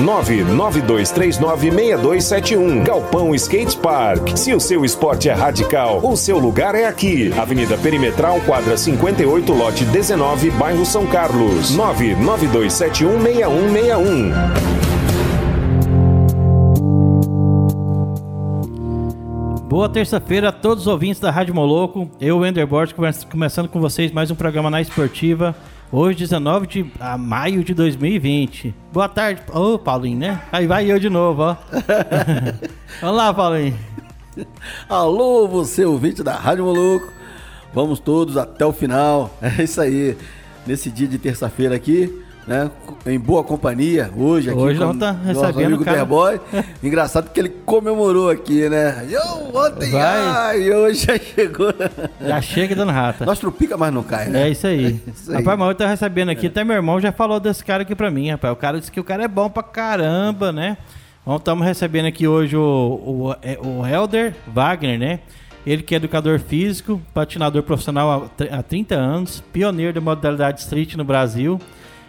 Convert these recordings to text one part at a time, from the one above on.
992396271. Galpão Skate Park. Se o seu esporte é radical, o seu lugar é aqui. Avenida Perimetral, quadra 58, lote 19, bairro São Carlos. 992716161. Boa terça-feira a todos os ouvintes da Rádio Moloco. Eu, Wender Borges, começando com vocês mais um programa na Esportiva. Hoje, 19 de a maio de 2020. Boa tarde. Ô, oh, Paulinho, né? Aí vai eu de novo, ó. Vamos lá, Paulinho. Alô, você ouvinte da Rádio Moloco. Vamos todos até o final. É isso aí. Nesse dia de terça-feira aqui, né? Em boa companhia, hoje aqui hoje não tá recebendo amigo cara. Engraçado que ele comemorou aqui, né? Eu ontem, ai, hoje já chegou. Já chega dando rata. Nós tropica, mas não cai, né? É isso aí. É isso aí. Rapaz, mas eu tô recebendo aqui, é. até meu irmão já falou desse cara aqui pra mim, rapaz. O cara disse que o cara é bom pra caramba, né? Então estamos recebendo aqui hoje o, o, é, o Helder Wagner, né? Ele que é educador físico, patinador profissional há 30 anos, pioneiro da modalidade street no Brasil.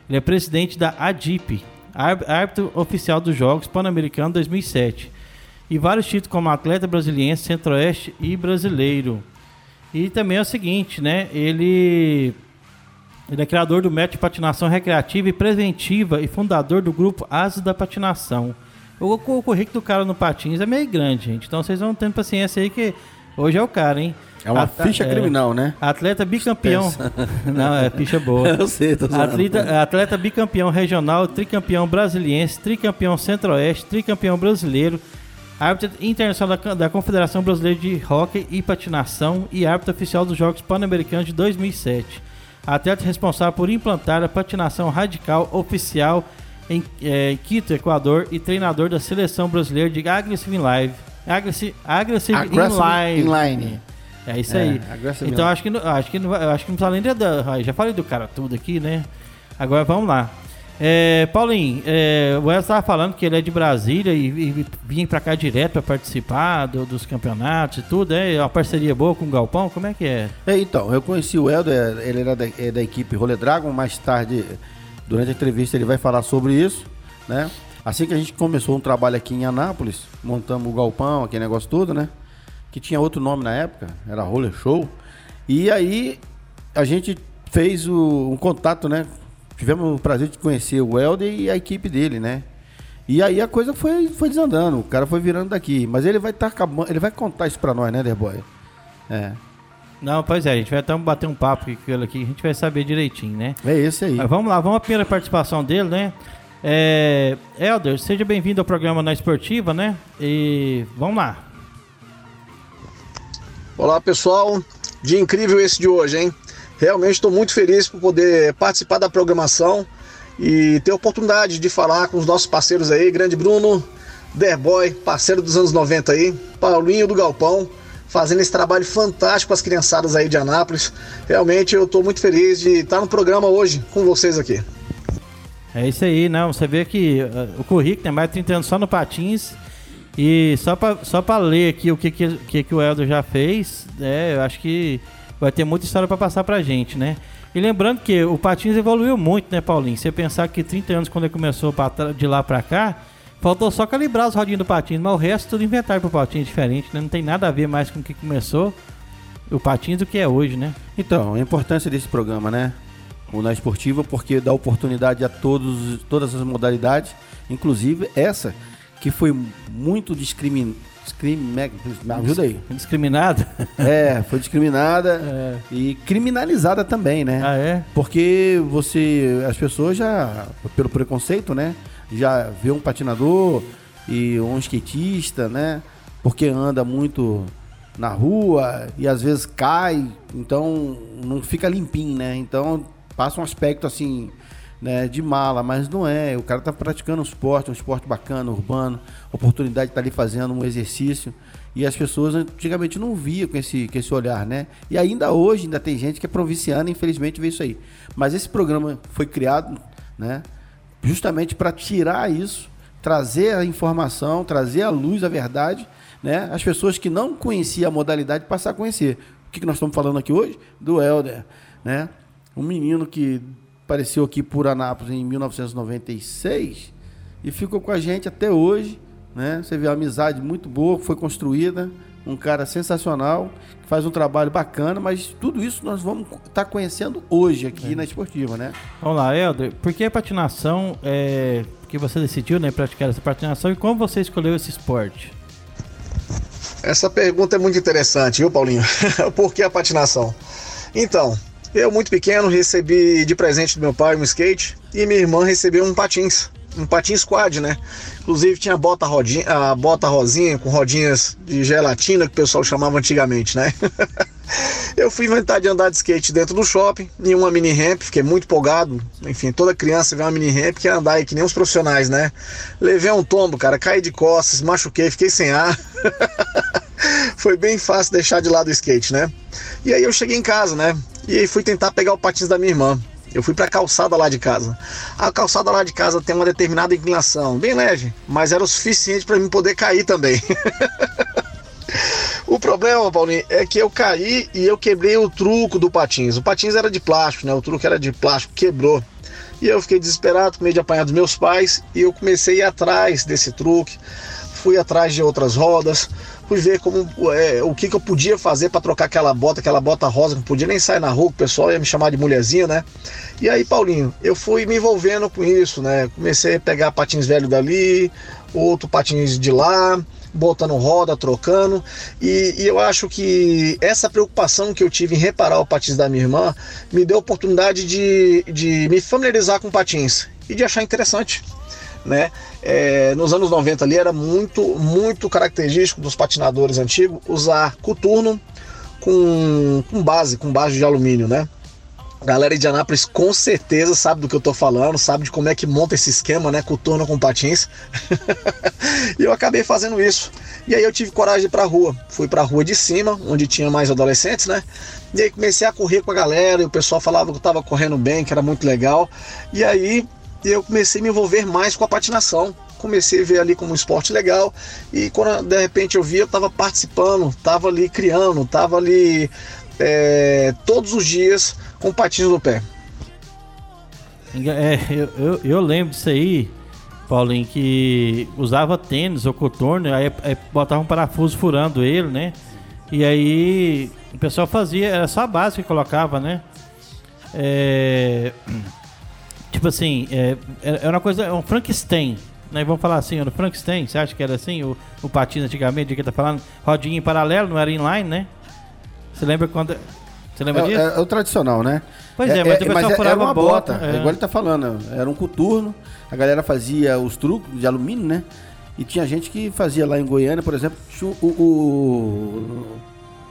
Ele é presidente da ADIP, árbitro oficial dos Jogos Pan-Americanos 2007. E vários títulos como atleta brasiliense, centro-oeste e brasileiro. E também é o seguinte, né? Ele, ele é criador do método de patinação recreativa e preventiva e fundador do grupo Ases da Patinação. O, o currículo do cara no patins é meio grande, gente. Então vocês vão tendo paciência aí que hoje é o cara, hein? É uma ficha é, criminal, né? Atleta bicampeão. Não, é ficha boa. Eu sei, tô atleta, atleta bicampeão regional, tricampeão brasiliense, tricampeão centro-oeste, tricampeão brasileiro, árbitro internacional da, da Confederação Brasileira de Hockey e Patinação e árbitro oficial dos Jogos Pan-Americanos de 2007. Atleta responsável por implantar a patinação radical oficial em é, Quito, Equador, e treinador da seleção brasileira de Aggressive Live. Aggressive, aggressive, aggressive Inline. inline. É isso é, aí. Então acho que, acho que, acho que não precisa nem de, já falei do cara tudo aqui, né? Agora vamos lá. É, Paulinho, é, o Elcio estava falando que ele é de Brasília e, e vinha para cá direto para participar do, dos campeonatos e tudo. É uma parceria boa com o Galpão? Como é que é? é então, eu conheci o Helder, ele era da, é da equipe Rolê Dragon. Mais tarde, durante a entrevista, ele vai falar sobre isso, né? Assim que a gente começou um trabalho aqui em Anápolis, montamos o Galpão, aquele negócio todo, né? Que tinha outro nome na época, era Roller Show. E aí a gente fez o, um contato, né? Tivemos o prazer de conhecer o Helder e a equipe dele, né? E aí a coisa foi, foi desandando, o cara foi virando daqui. Mas ele vai estar tá acabando, ele vai contar isso pra nós, né, Derboy? É. Não, pois é, a gente vai até bater um papo com ele aqui, a gente vai saber direitinho, né? É esse aí. Mas vamos lá, vamos à primeira participação dele, né? É, Helder, seja bem-vindo ao programa Na Esportiva, né? E vamos lá. Olá pessoal, dia incrível esse de hoje, hein? Realmente estou muito feliz por poder participar da programação e ter a oportunidade de falar com os nossos parceiros aí, grande Bruno, Derboy, parceiro dos anos 90 aí, Paulinho do Galpão, fazendo esse trabalho fantástico com as criançadas aí de Anápolis. Realmente eu estou muito feliz de estar no programa hoje com vocês aqui. É isso aí, não. Você vê que uh, o currículo tem mais de 30 anos só no Patins e só para só pra ler aqui o que, que, que o Eldo já fez, é, eu acho que vai ter muita história para passar pra gente, né? E lembrando que o Patins evoluiu muito, né, Paulinho? Você pensar que 30 anos quando ele começou de lá pra cá, faltou só calibrar os rodinhos do Patins, mas o resto tudo inventaram pro Patins diferente, né? Não tem nada a ver mais com o que começou o Patins do que é hoje, né? Então, a importância desse programa, né? O Na Esportiva, porque dá oportunidade a todos, todas as modalidades, inclusive essa que foi muito discrimin... Discrim... Me ajuda aí. Discriminada? É, foi discriminada é. e criminalizada também, né? Ah, é? Porque você, as pessoas já, pelo preconceito, né? Já vê um patinador e um skatista, né? Porque anda muito na rua e às vezes cai, então não fica limpinho, né? Então passa um aspecto assim né, de mala, mas não é. O cara tá praticando um esporte, um esporte bacana, urbano, oportunidade de estar tá ali fazendo um exercício. E as pessoas antigamente não via com esse, com esse olhar, né? E ainda hoje ainda tem gente que é provinciana, infelizmente, vê isso aí. Mas esse programa foi criado, né? Justamente para tirar isso, trazer a informação, trazer a luz, a verdade, né? As pessoas que não conheciam a modalidade passar a conhecer. O que, que nós estamos falando aqui hoje? Do Helder, né? Um menino que apareceu aqui por Anápolis em 1996 e ficou com a gente até hoje né? Você vê uma amizade muito boa, foi construída, um cara sensacional, que faz um trabalho bacana, mas tudo isso nós vamos estar tá conhecendo hoje aqui é. na esportiva, né? Vamos lá, Helder, por que a patinação é que você decidiu, né, praticar essa patinação e como você escolheu esse esporte? Essa pergunta é muito interessante, viu, Paulinho? por que a patinação? Então, eu muito pequeno recebi de presente do meu pai um skate e minha irmã recebeu um patins um patins quad, né? Inclusive tinha bota, rodinha, a bota rosinha com rodinhas de gelatina que o pessoal chamava antigamente, né? eu fui inventar de andar de skate dentro do shopping, em uma mini ramp, fiquei muito empolgado. Enfim, toda criança vê uma mini ramp quer andar aí que nem os profissionais, né? Levei um tombo, cara, caí de costas, machuquei, fiquei sem ar. Foi bem fácil deixar de lado o skate, né? E aí eu cheguei em casa, né? E aí fui tentar pegar o patins da minha irmã. Eu fui para a calçada lá de casa. A calçada lá de casa tem uma determinada inclinação, bem leve, mas era o suficiente para mim poder cair também. o problema, Paulinho, é que eu caí e eu quebrei o truco do patins. O patins era de plástico, né? O truque era de plástico, quebrou. E eu fiquei desesperado, com medo de apanhar dos meus pais, e eu comecei a ir atrás desse truque. Fui atrás de outras rodas, fui ver como é, o que, que eu podia fazer para trocar aquela bota, aquela bota rosa, que não podia nem sair na rua, o pessoal ia me chamar de mulherzinha, né? E aí, Paulinho, eu fui me envolvendo com isso, né? Comecei a pegar patins velhos dali, outro patins de lá, botando roda, trocando. E, e, eu acho que essa preocupação que eu tive em reparar o patins da minha irmã me deu a oportunidade de, de me familiarizar com patins e de achar interessante né? É, nos anos 90 ali era muito, muito característico dos patinadores antigos usar coturno com, com base, com base de alumínio, né? A galera de Anápolis com certeza sabe do que eu tô falando, sabe de como é que monta esse esquema, né? Coturno com patins. e eu acabei fazendo isso. E aí eu tive coragem de ir rua. Fui pra rua de cima, onde tinha mais adolescentes, né? E aí comecei a correr com a galera, e o pessoal falava que eu tava correndo bem, que era muito legal. E aí eu comecei a me envolver mais com a patinação. Comecei a ver ali como um esporte legal e quando de repente eu vi, eu estava participando, estava ali criando, estava ali é, todos os dias com patins no pé. É, eu, eu, eu, lembro disso aí, Paulinho, que usava tênis ou coturno, aí, aí botava um parafuso furando ele, né? E aí o pessoal fazia, era só a base que colocava, né? É, Tipo assim, é, é, é uma coisa, é um Frankenstein. Né? Vamos falar assim, o Frankenstein, você acha que era assim? O, o patins antigamente, de que tá falando, rodinha em paralelo, não era inline, né? Você lembra quando. Você lembra é, disso? É, é, o tradicional, né? Pois é, é mas pessoal mas era uma bota, bota é. igual ele tá falando, era um coturno, a galera fazia os truques de alumínio, né? E tinha gente que fazia lá em Goiânia, por exemplo, o, o,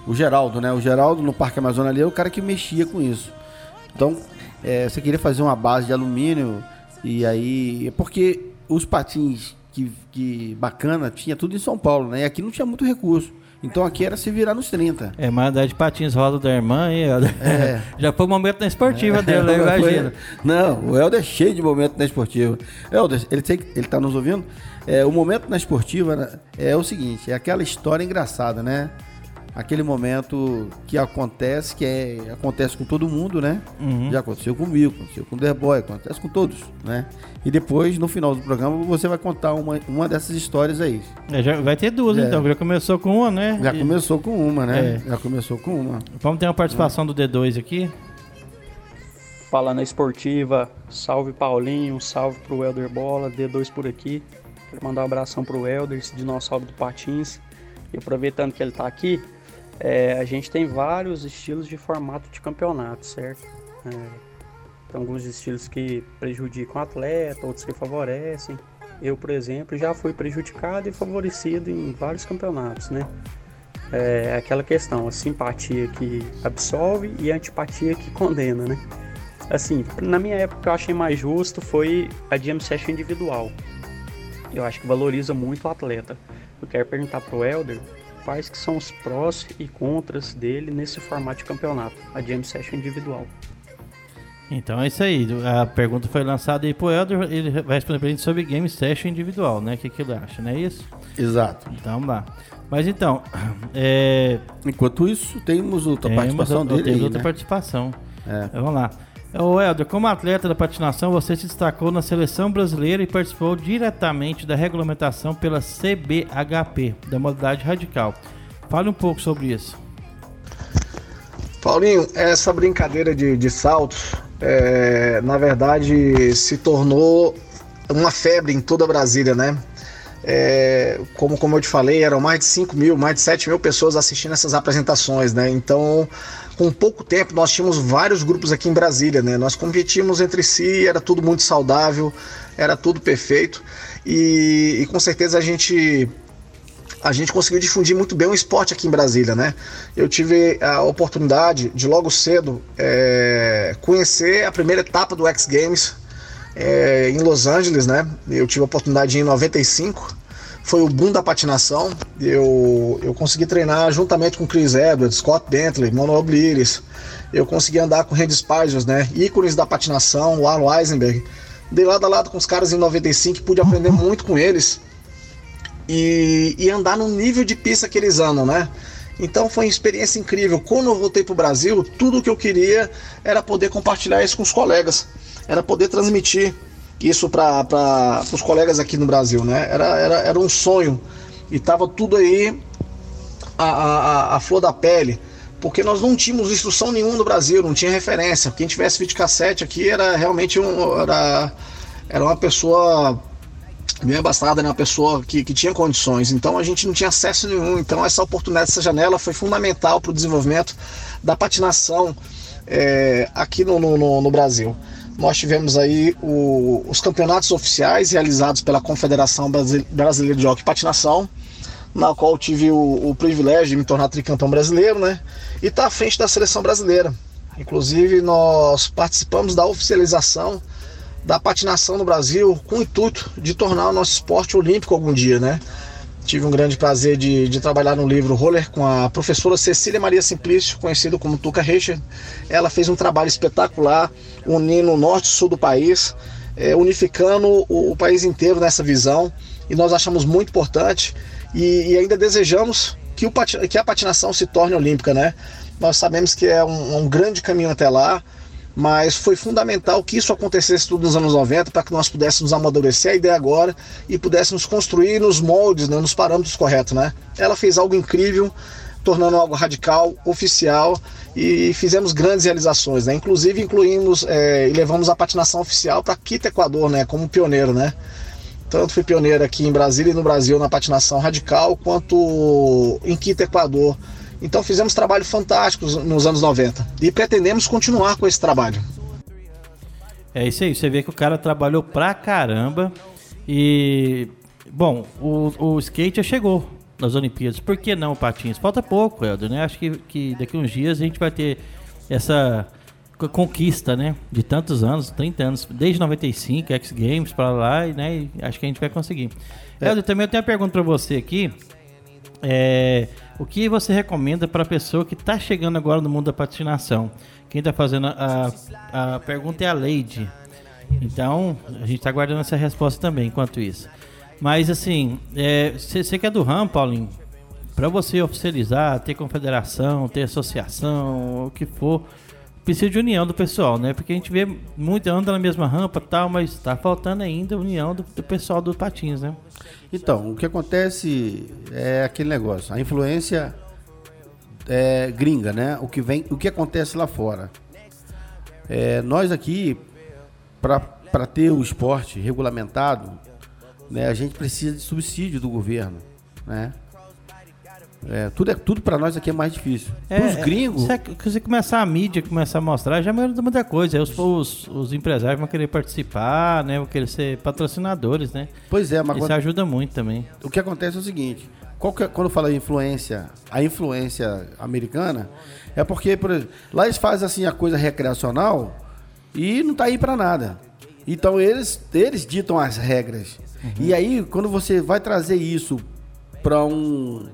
o Geraldo, né? O Geraldo no Parque Amazônia ali é o cara que mexia com isso. Então, é, você queria fazer uma base de alumínio e aí. Porque os patins que, que bacana tinha tudo em São Paulo, né? E aqui não tinha muito recurso. Então aqui era se virar nos 30. É, mas andar de patins roda da irmã aí, é. já foi um momento na esportiva é, dele, eu imagino. Não, o Helder é cheio de momento na esportiva. Helder, ele, tem, ele tá nos ouvindo? É, o momento na esportiva né, é o seguinte, é aquela história engraçada, né? Aquele momento que acontece, que é, acontece com todo mundo, né? Uhum. Já aconteceu comigo, aconteceu com o The Boy, acontece com todos, né? E depois, no final do programa, você vai contar uma, uma dessas histórias aí. É, já vai ter duas, é. então. Já começou com uma, né? Já e... começou com uma, né? É. Já começou com uma. Vamos ter uma participação do D2 aqui. Fala na esportiva, salve Paulinho, salve pro Elder Bola, D2 por aqui. Quero mandar um abração pro Elder, esse dinossauro do Patins. E aproveitando que ele tá aqui, é, a gente tem vários estilos de formato de campeonato, certo? É, tem alguns estilos que prejudicam o atleta, outros que favorecem. Eu, por exemplo, já fui prejudicado e favorecido em vários campeonatos, né? É aquela questão, a simpatia que absolve e a antipatia que condena, né? Assim, na minha época eu achei mais justo foi a jam session individual. Eu acho que valoriza muito o atleta. Eu quero perguntar pro Elder quais que são os prós e contras dele nesse formato de campeonato, a jam session individual. Então é isso aí. A pergunta foi lançada aí pro Elder, ele vai responder pra gente sobre game session individual, né? O que, que ele acha, não é isso? Exato. Então vamos lá. Mas então, é, Enquanto isso, temos outra temos, participação dele temos aí, outra né? participação. É. Vamos lá. Ô Helder, como atleta da patinação, você se destacou na seleção brasileira e participou diretamente da regulamentação pela CBHP, da modalidade radical. Fale um pouco sobre isso. Paulinho, essa brincadeira de, de saltos, é, na verdade, se tornou uma febre em toda Brasília, né? É, como, como eu te falei, eram mais de 5 mil, mais de 7 mil pessoas assistindo essas apresentações, né? Então, com pouco tempo, nós tínhamos vários grupos aqui em Brasília, né? Nós competíamos entre si, era tudo muito saudável, era tudo perfeito e, e com certeza a gente a gente conseguiu difundir muito bem o esporte aqui em Brasília, né? Eu tive a oportunidade de logo cedo é, conhecer a primeira etapa do X Games é, em Los Angeles, né? Eu tive a oportunidade em 95, foi o boom da patinação. Eu, eu consegui treinar juntamente com Chris Edwards, Scott Bentley, Manuel Bliris. Eu consegui andar com Randy Spiders, né? Ícones da patinação, o Eisenberg. Dei lado a lado com os caras em 95 e pude aprender muito com eles e, e andar no nível de pista que eles andam, né? Então foi uma experiência incrível. Quando eu voltei para o Brasil, tudo que eu queria era poder compartilhar isso com os colegas, era poder transmitir isso para os colegas aqui no Brasil, né? Era, era, era um sonho e tava tudo aí a, a, a flor da pele, porque nós não tínhamos instrução nenhuma no Brasil, não tinha referência. Quem tivesse videocassete aqui era realmente um, era, era uma pessoa bem abastada, né? Uma pessoa que, que tinha condições. Então a gente não tinha acesso nenhum. Então essa oportunidade, essa janela foi fundamental para o desenvolvimento da patinação é, aqui no, no, no, Brasil. Nós tivemos aí o, os campeonatos oficiais realizados pela Confederação Brasileira de Hockey e Patinação, na qual tive o, o privilégio de me tornar tricampeão brasileiro, né? E tá à frente da seleção brasileira. Inclusive nós participamos da oficialização da patinação no Brasil com o intuito de tornar o nosso esporte olímpico algum dia, né? Tive um grande prazer de, de trabalhar no livro Roller com a professora Cecília Maria Simplício, conhecida como Tuca Richard. Ela fez um trabalho espetacular, unindo o norte e o sul do país, é, unificando o, o, país inteiro nessa visão, e nós achamos muito importante e, e ainda desejamos que, o, que a patinação se torne olímpica, né? Nós sabemos que é um, um grande caminho até lá, mas foi fundamental que isso acontecesse tudo nos anos 90 para que nós pudéssemos amadurecer a ideia agora e pudéssemos construir nos moldes, né, nos parâmetros corretos. Né? Ela fez algo incrível, tornando algo radical, oficial e fizemos grandes realizações. Né? Inclusive incluímos é, e levamos a patinação oficial para Quito, Equador, né, como pioneiro. Né? Tanto fui pioneiro aqui em Brasília e no Brasil na patinação radical, quanto em Quito, Equador então fizemos trabalho fantástico nos anos 90 e pretendemos continuar com esse trabalho. É isso aí, você vê que o cara trabalhou pra caramba e. Bom, o, o skate já chegou nas Olimpíadas. Por que não patins? Falta pouco, Helder, né? Acho que, que daqui uns dias a gente vai ter essa conquista, né? De tantos anos, 30 anos, desde 95, X Games para lá, né? E acho que a gente vai conseguir. É. Helder, também eu tenho uma pergunta para você aqui. É, o que você recomenda para a pessoa que está chegando agora no mundo da patinação? Quem está fazendo a, a pergunta é a Leide. Então, a gente está guardando essa resposta também, enquanto isso. Mas, assim, você é, que é do RAM, Paulinho, para você oficializar, ter confederação, ter associação, o que for, precisa de união do pessoal, né? Porque a gente vê muito anda na mesma rampa tal, mas está faltando ainda a união do, do pessoal dos patins, né? Então, o que acontece é aquele negócio, a influência é, gringa, né? O que vem, o que acontece lá fora. É, nós aqui, para ter o esporte regulamentado, né, a gente precisa de subsídio do governo, né? É, tudo é tudo para nós aqui é mais difícil. É, os gringos. Se você começar a mídia, começar a mostrar, já muda muita coisa. Aí os, os, os, empresários vão querer participar, né? Vão querer ser patrocinadores, né? Pois é, mas. Isso quando... ajuda muito também. O que acontece é o seguinte: é, quando fala influência, a influência americana, é porque, por exemplo, lá eles fazem assim a coisa recreacional e não tá aí para nada. Então eles, eles ditam as regras. Uhum. E aí, quando você vai trazer isso para um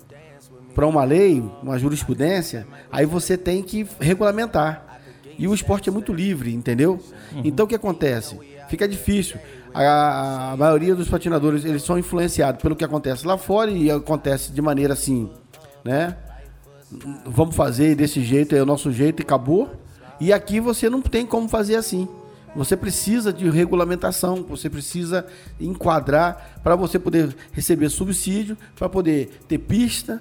para uma lei, uma jurisprudência, aí você tem que regulamentar. E o esporte é muito livre, entendeu? Uhum. Então o que acontece? Fica difícil. A, a, maioria dos patinadores eles são influenciados pelo que acontece lá fora e acontece de maneira assim, né? Vamos fazer desse jeito, é o nosso jeito e acabou. E aqui você não tem como fazer assim. Você precisa de regulamentação, você precisa enquadrar para você poder receber subsídio, para poder ter pista,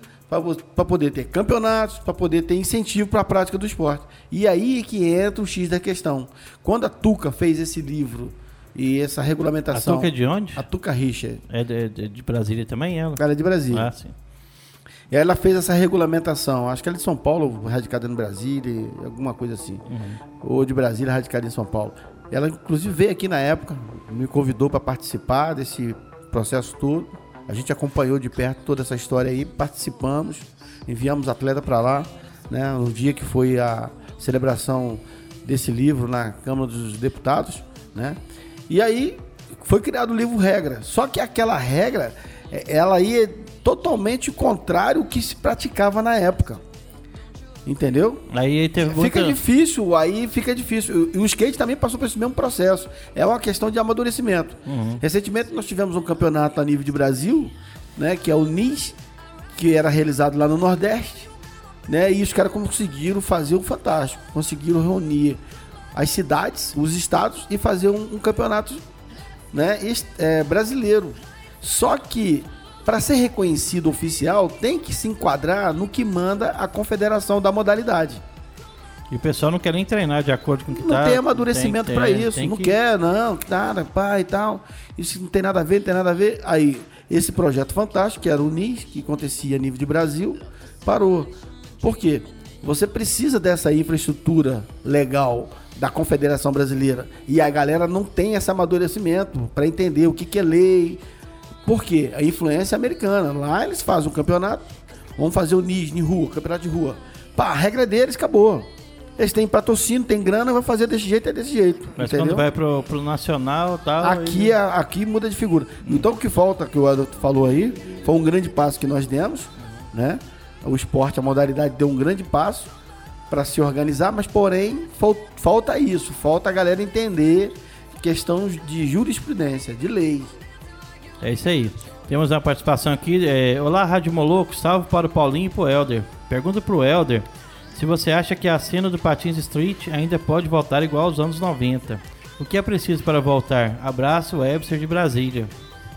para poder ter campeonatos, para poder ter incentivo para a prática do esporte. E aí que entra o X da questão. Quando a Tuca fez esse livro e essa regulamentação. A Tuca é de onde? A Tuca Richard. É de, de, de Brasília também, ela? Ela é de Brasília. Ah, sim. E ela fez essa regulamentação, acho que ela é de São Paulo, radicada no Brasília, alguma coisa assim. Uhum. Ou de Brasília, radicada em São Paulo. Ela, inclusive, veio aqui na época, me convidou para participar desse processo todo. A gente acompanhou de perto toda essa história aí, participamos, enviamos atleta para lá, né, no dia que foi a celebração desse livro na Câmara dos Deputados, né? E aí foi criado o livro regra. Só que aquela regra, é, ela ia totalmente contrário ao que se praticava na época. Entendeu? Aí teve Fica muita... difícil, aí fica difícil. E o skate também passou por esse mesmo processo. É uma questão de amadurecimento. Uhum. Recentemente nós tivemos um campeonato a nível de Brasil, né? Que é o NIS, que era realizado lá no Nordeste. Né, e os caras conseguiram fazer o fantástico. Conseguiram reunir as cidades, os estados e fazer um, um campeonato né, é, brasileiro. Só que para ser reconhecido oficial, tem que se enquadrar no que manda a confederação da modalidade. E o pessoal não quer nem treinar de acordo com o que não tá. Não tem amadurecimento para isso. Não que... quer, não, nada, pai e tal. Isso não tem nada a ver, não tem nada a ver. Aí, esse projeto fantástico, que era o NIS, que acontecia a nível de Brasil, parou. Por quê? Você precisa dessa infraestrutura legal da Confederação Brasileira. E a galera não tem esse amadurecimento para entender o que, que é lei, por quê? A influência é americana. Lá eles fazem um campeonato, vamos fazer o NIS em rua, campeonato de rua. Pá, a regra deles acabou. Eles têm patrocínio, tem grana, vai fazer desse jeito, é desse jeito. Mas entendeu? quando vai pro, pro nacional tal. Aqui, e... aqui muda de figura. Então o que falta, que o Edson falou aí, foi um grande passo que nós demos, né? O esporte, a modalidade deu um grande passo para se organizar, mas porém falta isso, falta a galera entender questão de jurisprudência, de lei. É isso aí. Temos uma participação aqui. É, Olá, Rádio Moloco. Salve para o Paulinho e para o Helder. Pergunta para o Helder se você acha que a cena do Patins Street ainda pode voltar igual aos anos 90. O que é preciso para voltar? Abraço, Webster de Brasília.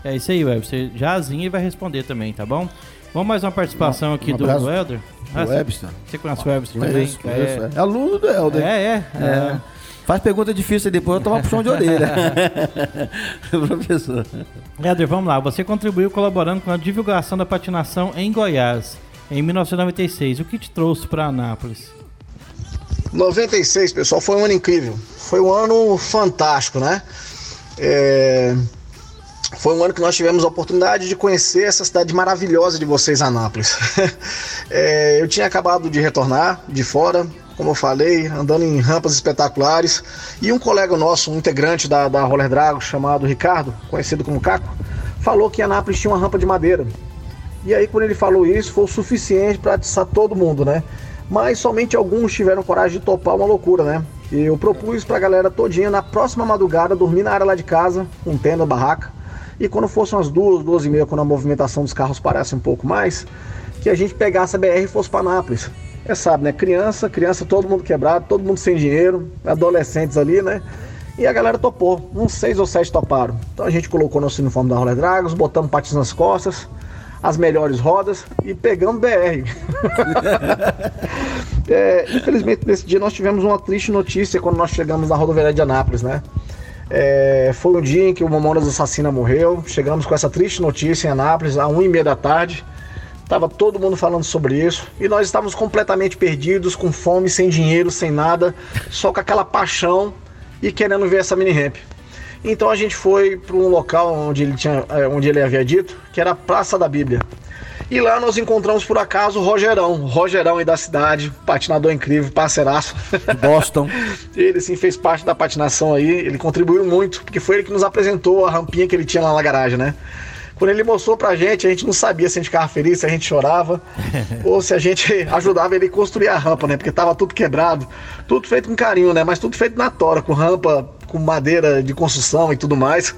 É isso aí, Webster. Jazinho vai responder também, tá bom? Vamos mais uma participação aqui um do Helder. Ah, Webster. Você conhece o Webster também? é, é aluno do Helder. É, é. é. é. Faz pergunta difícil e depois eu tomo puxão de orelha. Professor. Éder, vamos lá. Você contribuiu colaborando com a divulgação da patinação em Goiás em 1996. O que te trouxe para Anápolis? 96, pessoal, foi um ano incrível. Foi um ano fantástico, né? É... Foi um ano que nós tivemos a oportunidade de conhecer essa cidade maravilhosa de vocês, Anápolis. é... Eu tinha acabado de retornar de fora, como eu falei, andando em rampas espetaculares. E um colega nosso, um integrante da, da Roller Drago, chamado Ricardo, conhecido como Caco, falou que Anápolis tinha uma rampa de madeira. E aí, quando ele falou isso, foi o suficiente para atiçar todo mundo, né? Mas somente alguns tiveram coragem de topar uma loucura, né? E eu propus pra galera todinha, na próxima madrugada, dormir na área lá de casa, com tenda, barraca. E quando fossem umas duas, duas e meia, quando a movimentação dos carros parece um pouco mais, que a gente pegasse a BR e fosse para Anápolis. É sabe, né? Criança, criança, todo mundo quebrado, todo mundo sem dinheiro, adolescentes ali, né? E a galera topou. Uns seis ou sete toparam. Então a gente colocou nosso uniforme da Roller Dragons, botamos patins nas costas, as melhores rodas e pegamos BR. é, infelizmente, nesse dia nós tivemos uma triste notícia quando nós chegamos na rodoviária de Anápolis, né? É, foi um dia em que o Mamonas Assassina morreu. Chegamos com essa triste notícia em Anápolis, às 1 e meia da tarde. Tava todo mundo falando sobre isso e nós estávamos completamente perdidos, com fome, sem dinheiro, sem nada, só com aquela paixão e querendo ver essa mini ramp. Então a gente foi para um local onde ele tinha, é, onde ele havia dito, que era a Praça da Bíblia. E lá nós encontramos por acaso o Rogerão, Rogerão aí da cidade, patinador incrível, parceiraço. Boston. ele sim fez parte da patinação aí, ele contribuiu muito, porque foi ele que nos apresentou a rampinha que ele tinha lá na garagem, né? Quando ele mostrou pra gente, a gente não sabia se a gente ficava feliz, se a gente chorava, ou se a gente ajudava ele a construir a rampa, né? Porque tava tudo quebrado, tudo feito com carinho, né? Mas tudo feito na tora, com rampa, com madeira de construção e tudo mais.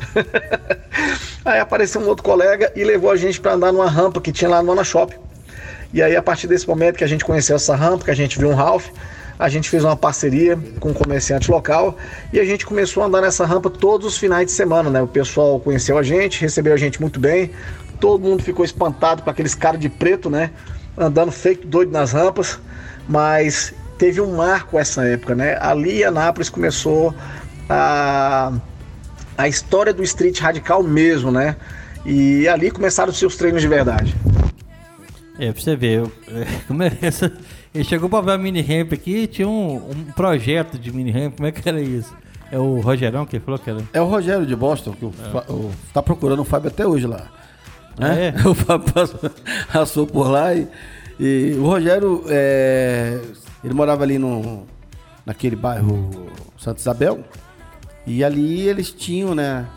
aí apareceu um outro colega e levou a gente para andar numa rampa que tinha lá no Ana Shop. E aí, a partir desse momento que a gente conheceu essa rampa, que a gente viu um Ralph, a gente fez uma parceria com um comerciante local e a gente começou a andar nessa rampa todos os finais de semana, né? O pessoal conheceu a gente, recebeu a gente muito bem, todo mundo ficou espantado com aqueles caras de preto, né? Andando feito doido nas rampas, mas teve um marco essa época, né? Ali Anápolis começou a, a história do street radical mesmo, né? E ali começaram os seus treinos de verdade. É, pra você ver, eu, é essa, ele chegou pra ver a mini ramp aqui tinha um, um, projeto de mini ramp, como é que era isso? É o Rogerão que falou que era? É o Rogério de Boston, que o, é. o, tá procurando o Fábio até hoje lá. Né? É. O Fábio passou, passou por lá e, e o Rogério, é, ele morava ali no, naquele bairro Santa Isabel. E ali eles tinham, né?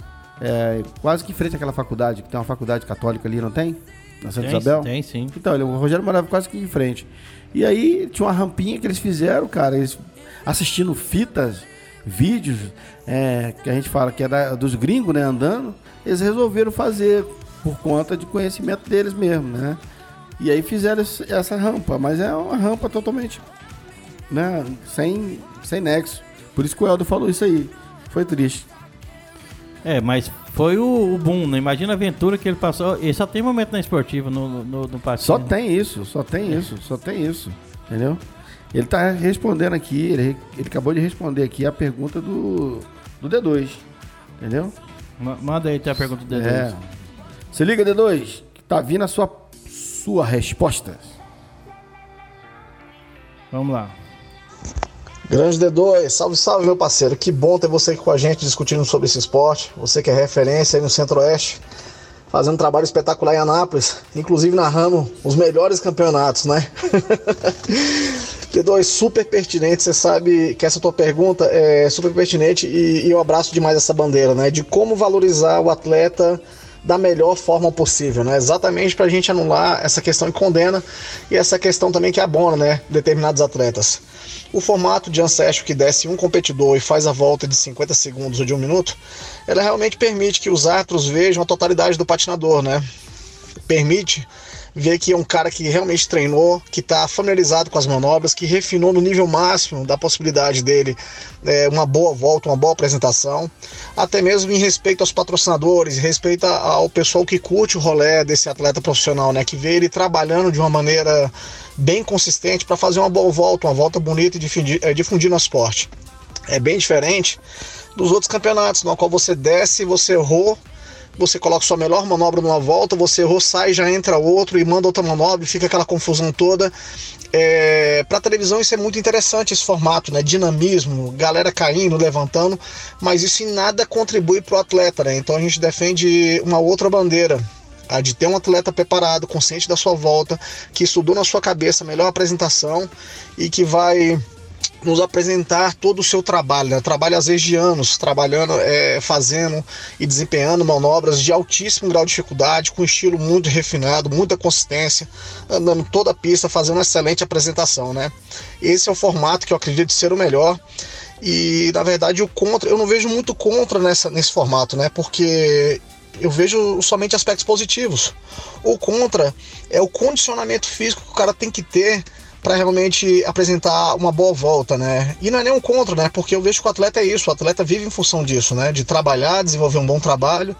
É, quase que em frente àquela faculdade, que tem uma faculdade católica ali, não tem? Na Santa tem, Isabel? Tem, sim. Então, ele, o Rogério morava quase que em frente. E aí tinha uma rampinha que eles fizeram, cara, eles assistindo fitas, vídeos, é, que a gente fala que é da, dos gringos, né, andando, eles resolveram fazer por conta de conhecimento deles mesmo, né? E aí fizeram essa rampa, mas é uma rampa totalmente, né, sem, sem nexo. Por isso que o Eldo falou isso aí. Foi triste. É, mas foi o, o boom, né? Imagina a aventura que ele passou. E só tem momento na esportiva no, no, no Só tem isso, só tem isso, só tem isso. Entendeu? Ele tá respondendo aqui, ele, ele acabou de responder aqui a pergunta do, do D2. Entendeu? Manda aí a pergunta do D2. É. Se liga, D2, que tá vindo a sua, sua resposta. Vamos lá. Grande D2, salve, salve meu parceiro. Que bom ter você aqui com a gente discutindo sobre esse esporte. Você que é referência aí no Centro-Oeste, fazendo um trabalho espetacular em Anápolis, inclusive narrando os melhores campeonatos, né? D2, super pertinente. Você sabe que essa tua pergunta é super pertinente e, e eu abraço demais essa bandeira, né? De como valorizar o atleta da melhor forma possível, né? Exatamente para a gente anular essa questão de condena e essa questão também que abona, né? Determinados atletas. O formato de ancestro que desce um competidor e faz a volta de 50 segundos ou de um minuto, ela realmente permite que os árbitros vejam a totalidade do patinador, né? Permite ver que é um cara que realmente treinou, que está familiarizado com as manobras, que refinou no nível máximo da possibilidade dele é, uma boa volta, uma boa apresentação, até mesmo em respeito aos patrocinadores, em respeito ao pessoal que curte o rolê desse atleta profissional, né, que vê ele trabalhando de uma maneira bem consistente para fazer uma boa volta, uma volta bonita e difundir, é, difundir no esporte. É bem diferente dos outros campeonatos, no qual você desce, você errou, você coloca sua melhor manobra numa volta, você errou, sai, já entra outro e manda outra manobra e fica aquela confusão toda. É, para televisão isso é muito interessante esse formato, né? Dinamismo, galera caindo, levantando, mas isso em nada contribui para o atleta, né? Então a gente defende uma outra bandeira, a de ter um atleta preparado, consciente da sua volta, que estudou na sua cabeça a melhor apresentação e que vai nos apresentar todo o seu trabalho, né? trabalho às vezes de anos, trabalhando, é, fazendo e desempenhando manobras de altíssimo grau de dificuldade, com estilo muito refinado, muita consistência, andando toda a pista, fazendo uma excelente apresentação, né? Esse é o formato que eu acredito ser o melhor. E na verdade o contra, eu não vejo muito contra nessa, nesse formato, né? Porque eu vejo somente aspectos positivos. O contra é o condicionamento físico que o cara tem que ter para realmente apresentar uma boa volta, né? E não é nenhum contra, né? Porque eu vejo que o atleta é isso, o atleta vive em função disso, né? De trabalhar, desenvolver um bom trabalho,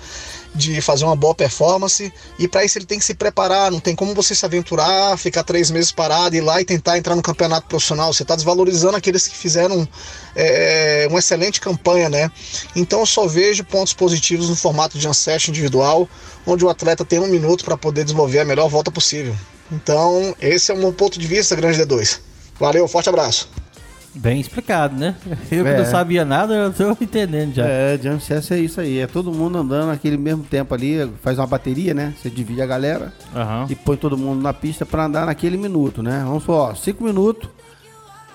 de fazer uma boa performance, e para isso ele tem que se preparar, não tem como você se aventurar, ficar três meses parado, ir lá e tentar entrar no campeonato profissional, você está desvalorizando aqueles que fizeram é, uma excelente campanha, né? Então eu só vejo pontos positivos no formato de ancestro individual, onde o atleta tem um minuto para poder desenvolver a melhor volta possível. Então, esse é o meu ponto de vista, grande D2. Valeu, forte abraço. Bem explicado, né? Eu que É. não sabia nada, eu tô entendendo já. É, Jam Session é isso aí. É todo mundo andando naquele mesmo tempo ali, faz uma bateria, né? Você divide a galera Aham. e põe todo mundo na pista pra andar naquele minuto, né? Vamos só, cinco minutos,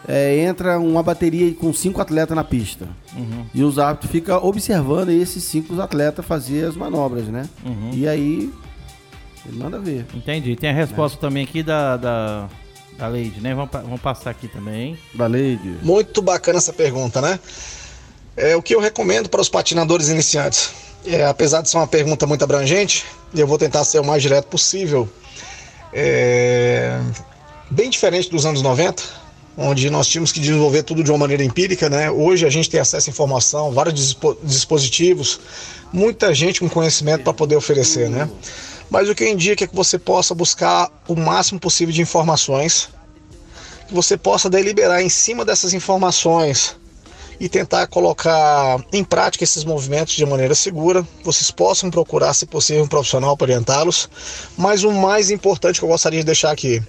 é, entra uma bateria com cinco atletas na pista. E os árbitros ficam observando esses cinco atletas fazer as manobras, né? E aí, ele manda ver. Entendi. Tem a resposta também aqui da, da, da Lady, né? Vamos, vamos passar aqui também. Da Lady. Muito bacana essa pergunta, né? É o que eu recomendo para os patinadores iniciantes. É, apesar de ser uma pergunta muito abrangente, eu vou tentar ser o mais direto possível. É, bem diferente dos anos 90, onde nós tínhamos que desenvolver tudo de uma maneira empírica, né? Hoje a gente tem acesso à informação, vários dispo- dispositivos, muita gente com conhecimento para poder oferecer, né? Mas o que eu indico é que você possa buscar o máximo possível de informações que você possa deliberar em cima dessas informações e tentar colocar em prática esses movimentos de maneira segura. Vocês possam procurar, se possível, um profissional para orientá-los. Mas o mais importante que eu gostaria de deixar aqui: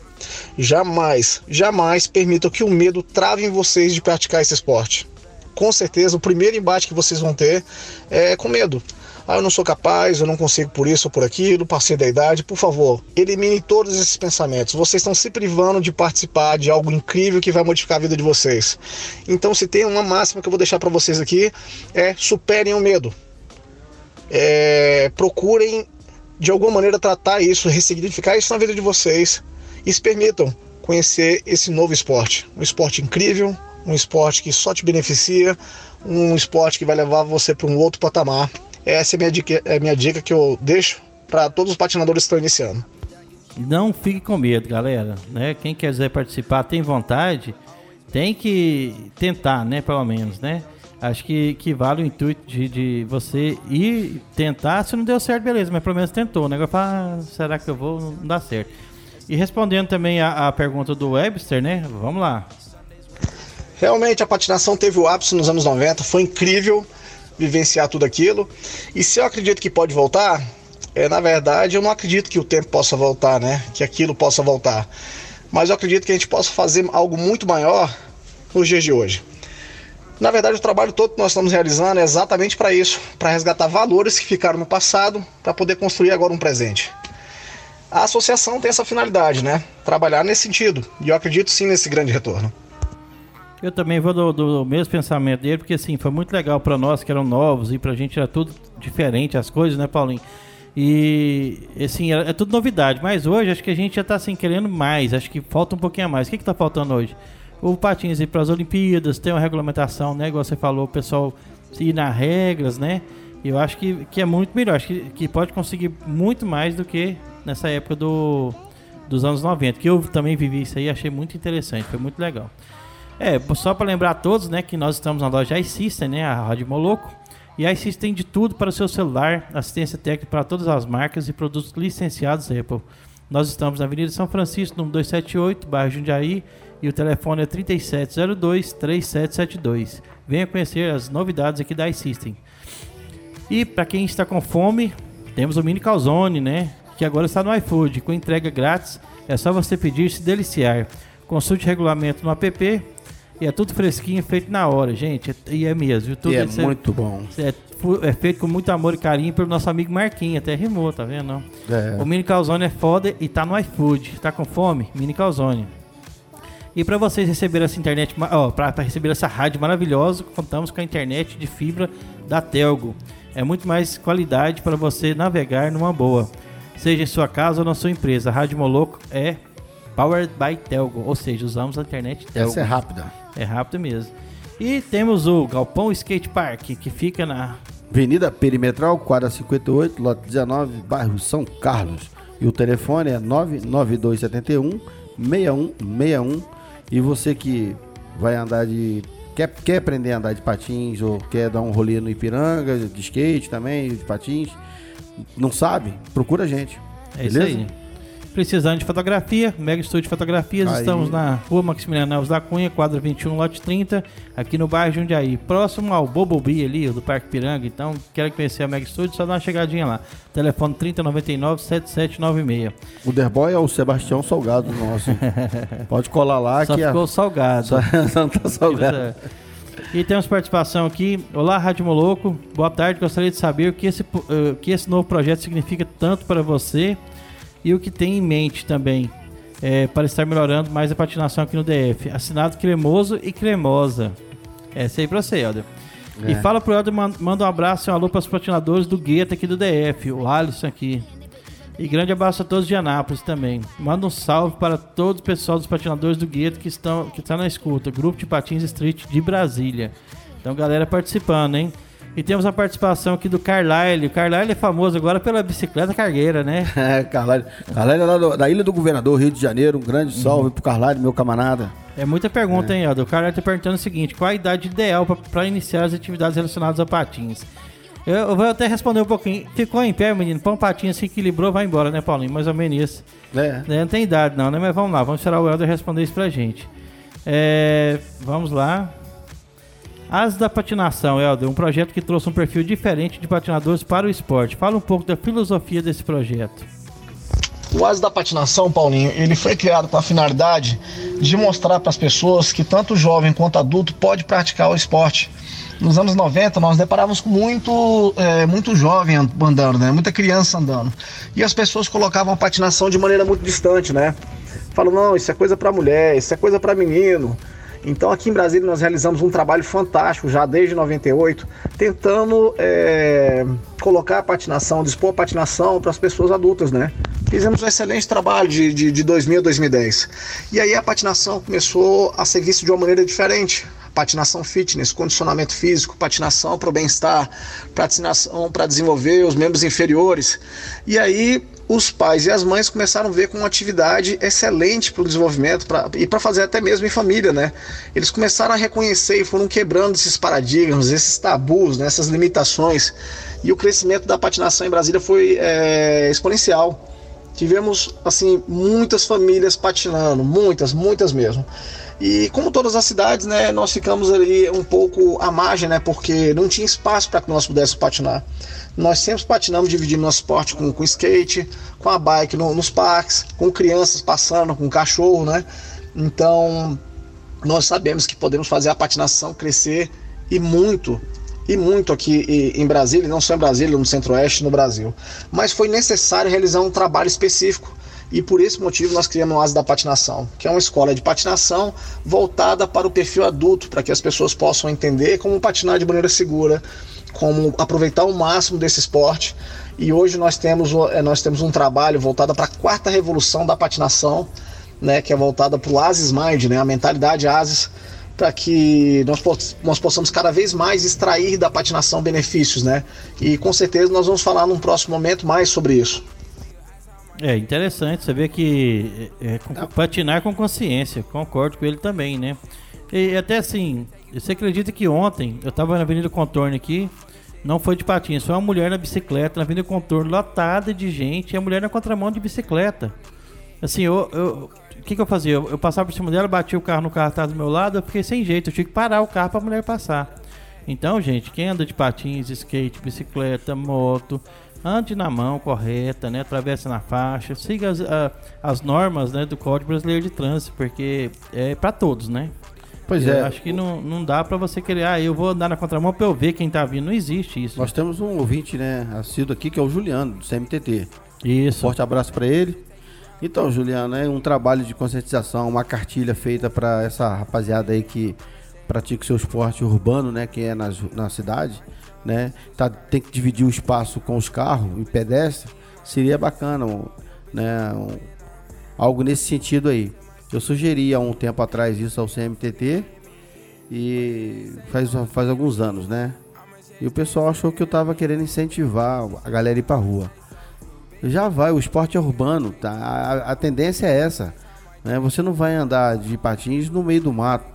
jamais, jamais permitam que o medo trave em vocês de praticar esse esporte. Com certeza, o primeiro embate que vocês vão ter é com medo. Ah, eu não sou capaz, eu não consigo por isso ou por aquilo, passei da idade. Por favor, elimine todos esses pensamentos. Vocês estão se privando de participar de algo incrível que vai modificar a vida de vocês. Então, se tem uma máxima que eu vou deixar para vocês aqui, é superem o medo. É, procurem, de alguma maneira, tratar isso, ressignificar isso na vida de vocês e se permitam conhecer esse novo esporte. Um esporte incrível, um esporte que só te beneficia, um esporte que vai levar você para um outro patamar. Essa é a minha dica, é a minha dica que eu deixo para todos os patinadores que estão iniciando. Não fique com medo, galera. Né? Quem quiser participar, tem vontade, tem que tentar, né? Pelo menos, né? Acho que, que vale o intuito de, de você ir tentar. Se não deu certo, beleza, mas pelo menos tentou. Fala, ah, será que eu vou? Não dá certo. E respondendo também a, a pergunta do Webster, né? Vamos lá. Realmente a patinação teve o ápice nos anos 90, foi incrível vivenciar tudo aquilo. E se eu acredito que pode voltar, é, na verdade eu não acredito que o tempo possa voltar, né? Que aquilo possa voltar. Mas eu acredito que a gente possa fazer algo muito maior nos dias de hoje. Na verdade, o trabalho todo que nós estamos realizando é exatamente para isso, para resgatar valores que ficaram no passado, para poder construir agora um presente. A associação tem essa finalidade, né? Trabalhar nesse sentido. E eu acredito sim nesse grande retorno. Eu também vou do, do mesmo pensamento dele, porque assim, foi muito legal pra nós que eram novos e pra gente era tudo diferente as coisas, né, Paulinho? E assim, é, é tudo novidade, mas hoje acho que a gente já tá assim querendo mais, acho que falta um pouquinho a mais. O que que tá faltando hoje? O patins ir para as Olimpíadas, tem uma regulamentação, né, igual você falou, o pessoal ir nas regras, né? Eu acho que, que é muito melhor, acho que, que pode conseguir muito mais do que nessa época do, dos anos 90, que eu também vivi isso aí, achei muito interessante, foi muito legal. É, só para lembrar a todos, né, que nós estamos na loja iSystem, né, a Rádio Moloco. E a iSystem tem de tudo para o seu celular, assistência técnica para todas as marcas e produtos licenciados Apple. Nós estamos na Avenida São Francisco, número 278, bairro Jundiaí, e o telefone é 3702-3772. Venha conhecer as novidades aqui da iSystem. E para quem está com fome, temos o Mini Calzone, né? Que agora está no iFood, com entrega grátis. É só você pedir e se deliciar. Consulte regulamento no app. E é tudo fresquinho, feito na hora, gente. E é mesmo. Tudo E é isso muito bom. é, é feito com muito amor e carinho pelo nosso amigo Marquinhos. Até rimou, tá vendo? não? É. O Mini Calzone é foda e tá no iFood. Tá com fome? Mini Calzone. E para vocês receberem essa internet, ó, para receber essa rádio maravilhosa, contamos com a internet de fibra da Telgo. É muito mais qualidade para você navegar numa boa. Seja em sua casa ou na sua empresa, a Rádio Moloco é powered by Telgo, ou seja, usamos a internet Telgo. Essa é rápida. É rápido mesmo. E temos o Galpão Skate Park, que fica na Avenida Perimetral, quadra 58, lote 19, bairro São Carlos. E o telefone é 99271 6161. E você que vai andar de. Quer, quer aprender a andar de patins ou quer dar um rolê no Ipiranga, de skate também, de patins, não sabe? Procura a gente. É isso beleza? aí. Precisando de fotografia, Mega Estúdio de Fotografias, Aí. estamos na rua Maximiliano Alves da Cunha, quadra 21, lote 30, aqui no bairro Jundiaí, próximo ao Bobobi ali, do Parque Piranga. Então, quer conhecer a Mega Estúdio, só dá uma chegadinha lá. Telefone 3099-7796. O Derboy é o Sebastião Salgado nosso. Pode colar lá Só que a- ficou salgado. Só não tá salgado. É. E temos participação aqui. Olá, Rádio Moloco. Boa tarde. Gostaria de saber o que esse, eh, o que esse novo projeto significa tanto para você e o que tem em mente também eh, para estar melhorando mais a patinação aqui no DF. Assinado Cremoso e Cremosa. Essa aí pra você, Helder. E É. fala pro Helder, man- manda um abraço e um alô para os patinadores do Gueto aqui do DF, o Alisson aqui. E grande abraço a todos de Anápolis também. Manda um salve para todo o pessoal dos patinadores do Gueto que estão que está na escuta. Grupo de Patins Street de Brasília. Então, galera participando, hein? E temos a participação aqui do Carlyle. O Carlyle é famoso agora pela bicicleta cargueira, né? É, Carlalho. Carlalho é lá do- da Ilha do Governador, Rio de Janeiro. Um grande salve pro Carlalho, meu camarada. É muita pergunta, hein, Aldo? O Carlyle tá perguntando o seguinte: qual a idade ideal para iniciar as atividades relacionadas a patins? Eu, eu vou até responder um pouquinho. Ficou em pé, menino? Põe um patinho, se equilibrou, vai embora, né, Paulinho? Mais ou menos isso. É. É, Não tem idade não, né? Mas vamos lá, vamos esperar o Helder responder isso pra gente. É, vamos lá. As da Patinação, Helder, um projeto que trouxe um perfil diferente de patinadores para o esporte. Fala um pouco da filosofia desse projeto. O Asa da Patinação, Paulinho, ele foi criado com a finalidade de mostrar para as pessoas que tanto jovem quanto adulto pode praticar o esporte. Nos anos 90, nós deparávamos com muito, é, muito jovem and- andando, né? muita criança andando. E as pessoas colocavam a patinação de maneira muito distante, né? Falam, não, isso é coisa para mulher, isso é coisa para menino. Então aqui em Brasília nós realizamos um trabalho fantástico já desde 98, tentando é, colocar a patinação, dispor a patinação para as pessoas adultas, né? Fizemos um excelente trabalho de, de, de 2000 a 2010. E aí a patinação começou a ser vista de uma maneira diferente. Patinação fitness, condicionamento físico, patinação para o bem-estar, patinação para desenvolver os membros inferiores. E aí os pais e as mães começaram a ver como uma atividade excelente para o desenvolvimento pra, e para fazer até mesmo em família, né? Eles começaram a reconhecer e foram quebrando esses paradigmas, esses tabus, né? essas limitações. E o crescimento da patinação em Brasília foi é, exponencial. Tivemos assim muitas famílias patinando, muitas, muitas mesmo. E como todas as cidades, né, nós ficamos ali um pouco à margem, né, porque não tinha espaço para que nós pudéssemos patinar. Nós sempre patinamos dividindo nosso esporte com, com skate, com a bike no- nos parques, com crianças passando, com cachorro, né? Então, nós sabemos que podemos fazer a patinação crescer e muito, e muito aqui em Brasília, não só em Brasília, no Centro-Oeste, no Brasil. Mas foi necessário realizar um trabalho específico e por esse motivo nós criamos o Asa da Patinação, que é uma escola de patinação voltada para o perfil adulto, para que as pessoas possam entender como patinar de maneira segura, como aproveitar o máximo desse esporte. E hoje nós temos, eh, nós temos um trabalho voltado para a quarta revolução da patinação, né, que é voltada para o Asis Mind, né, a mentalidade Asis, para que nós, poss- nós possamos cada vez mais extrair da patinação benefícios, né? E com certeza nós vamos falar num próximo momento mais sobre isso. É interessante saber que é, é, patinar com consciência, concordo com ele também, né? E até assim, você acredita que ontem eu tava na Avenida Contorno aqui, não foi de patins, foi uma mulher na bicicleta, na Avenida Contorno, lotada de gente, e a mulher na contramão de bicicleta. Assim, eu. eu- o que, que eu fazia? Eu, eu passava por cima dela, batia o carro no carro atrás do meu lado, eu fiquei sem jeito, eu tinha que parar o carro pra mulher passar. Então, gente, quem anda de patins, skate, bicicleta, moto, ande na mão correta, né? Atravessa na faixa, siga as, a- as normas né, do Código Brasileiro de Trânsito, porque é pra todos, né? Pois eu é. acho que não, não dá pra você querer, ah, eu vou andar na contramão pra eu ver quem tá vindo. Não existe isso. Nós temos um ouvinte, né, assíduo aqui, que é o Juliano, do CMTT. Isso. Forte abraço para ele. Então, Juliano, é um trabalho de conscientização, uma cartilha feita para essa rapaziada aí que pratica o seu esporte urbano, né, que é nas, na cidade, né, tá, tem que dividir o espaço com os carros e pedestres, seria bacana, né, um- algo nesse sentido aí. Eu sugeri há um tempo atrás isso ao CMTT e faz, faz alguns anos, né, e o pessoal achou que eu tava querendo incentivar a galera a ir pra rua. Já vai, o esporte é urbano, tá? A, a tendência é essa, né? Você não vai andar de patins no meio do mato,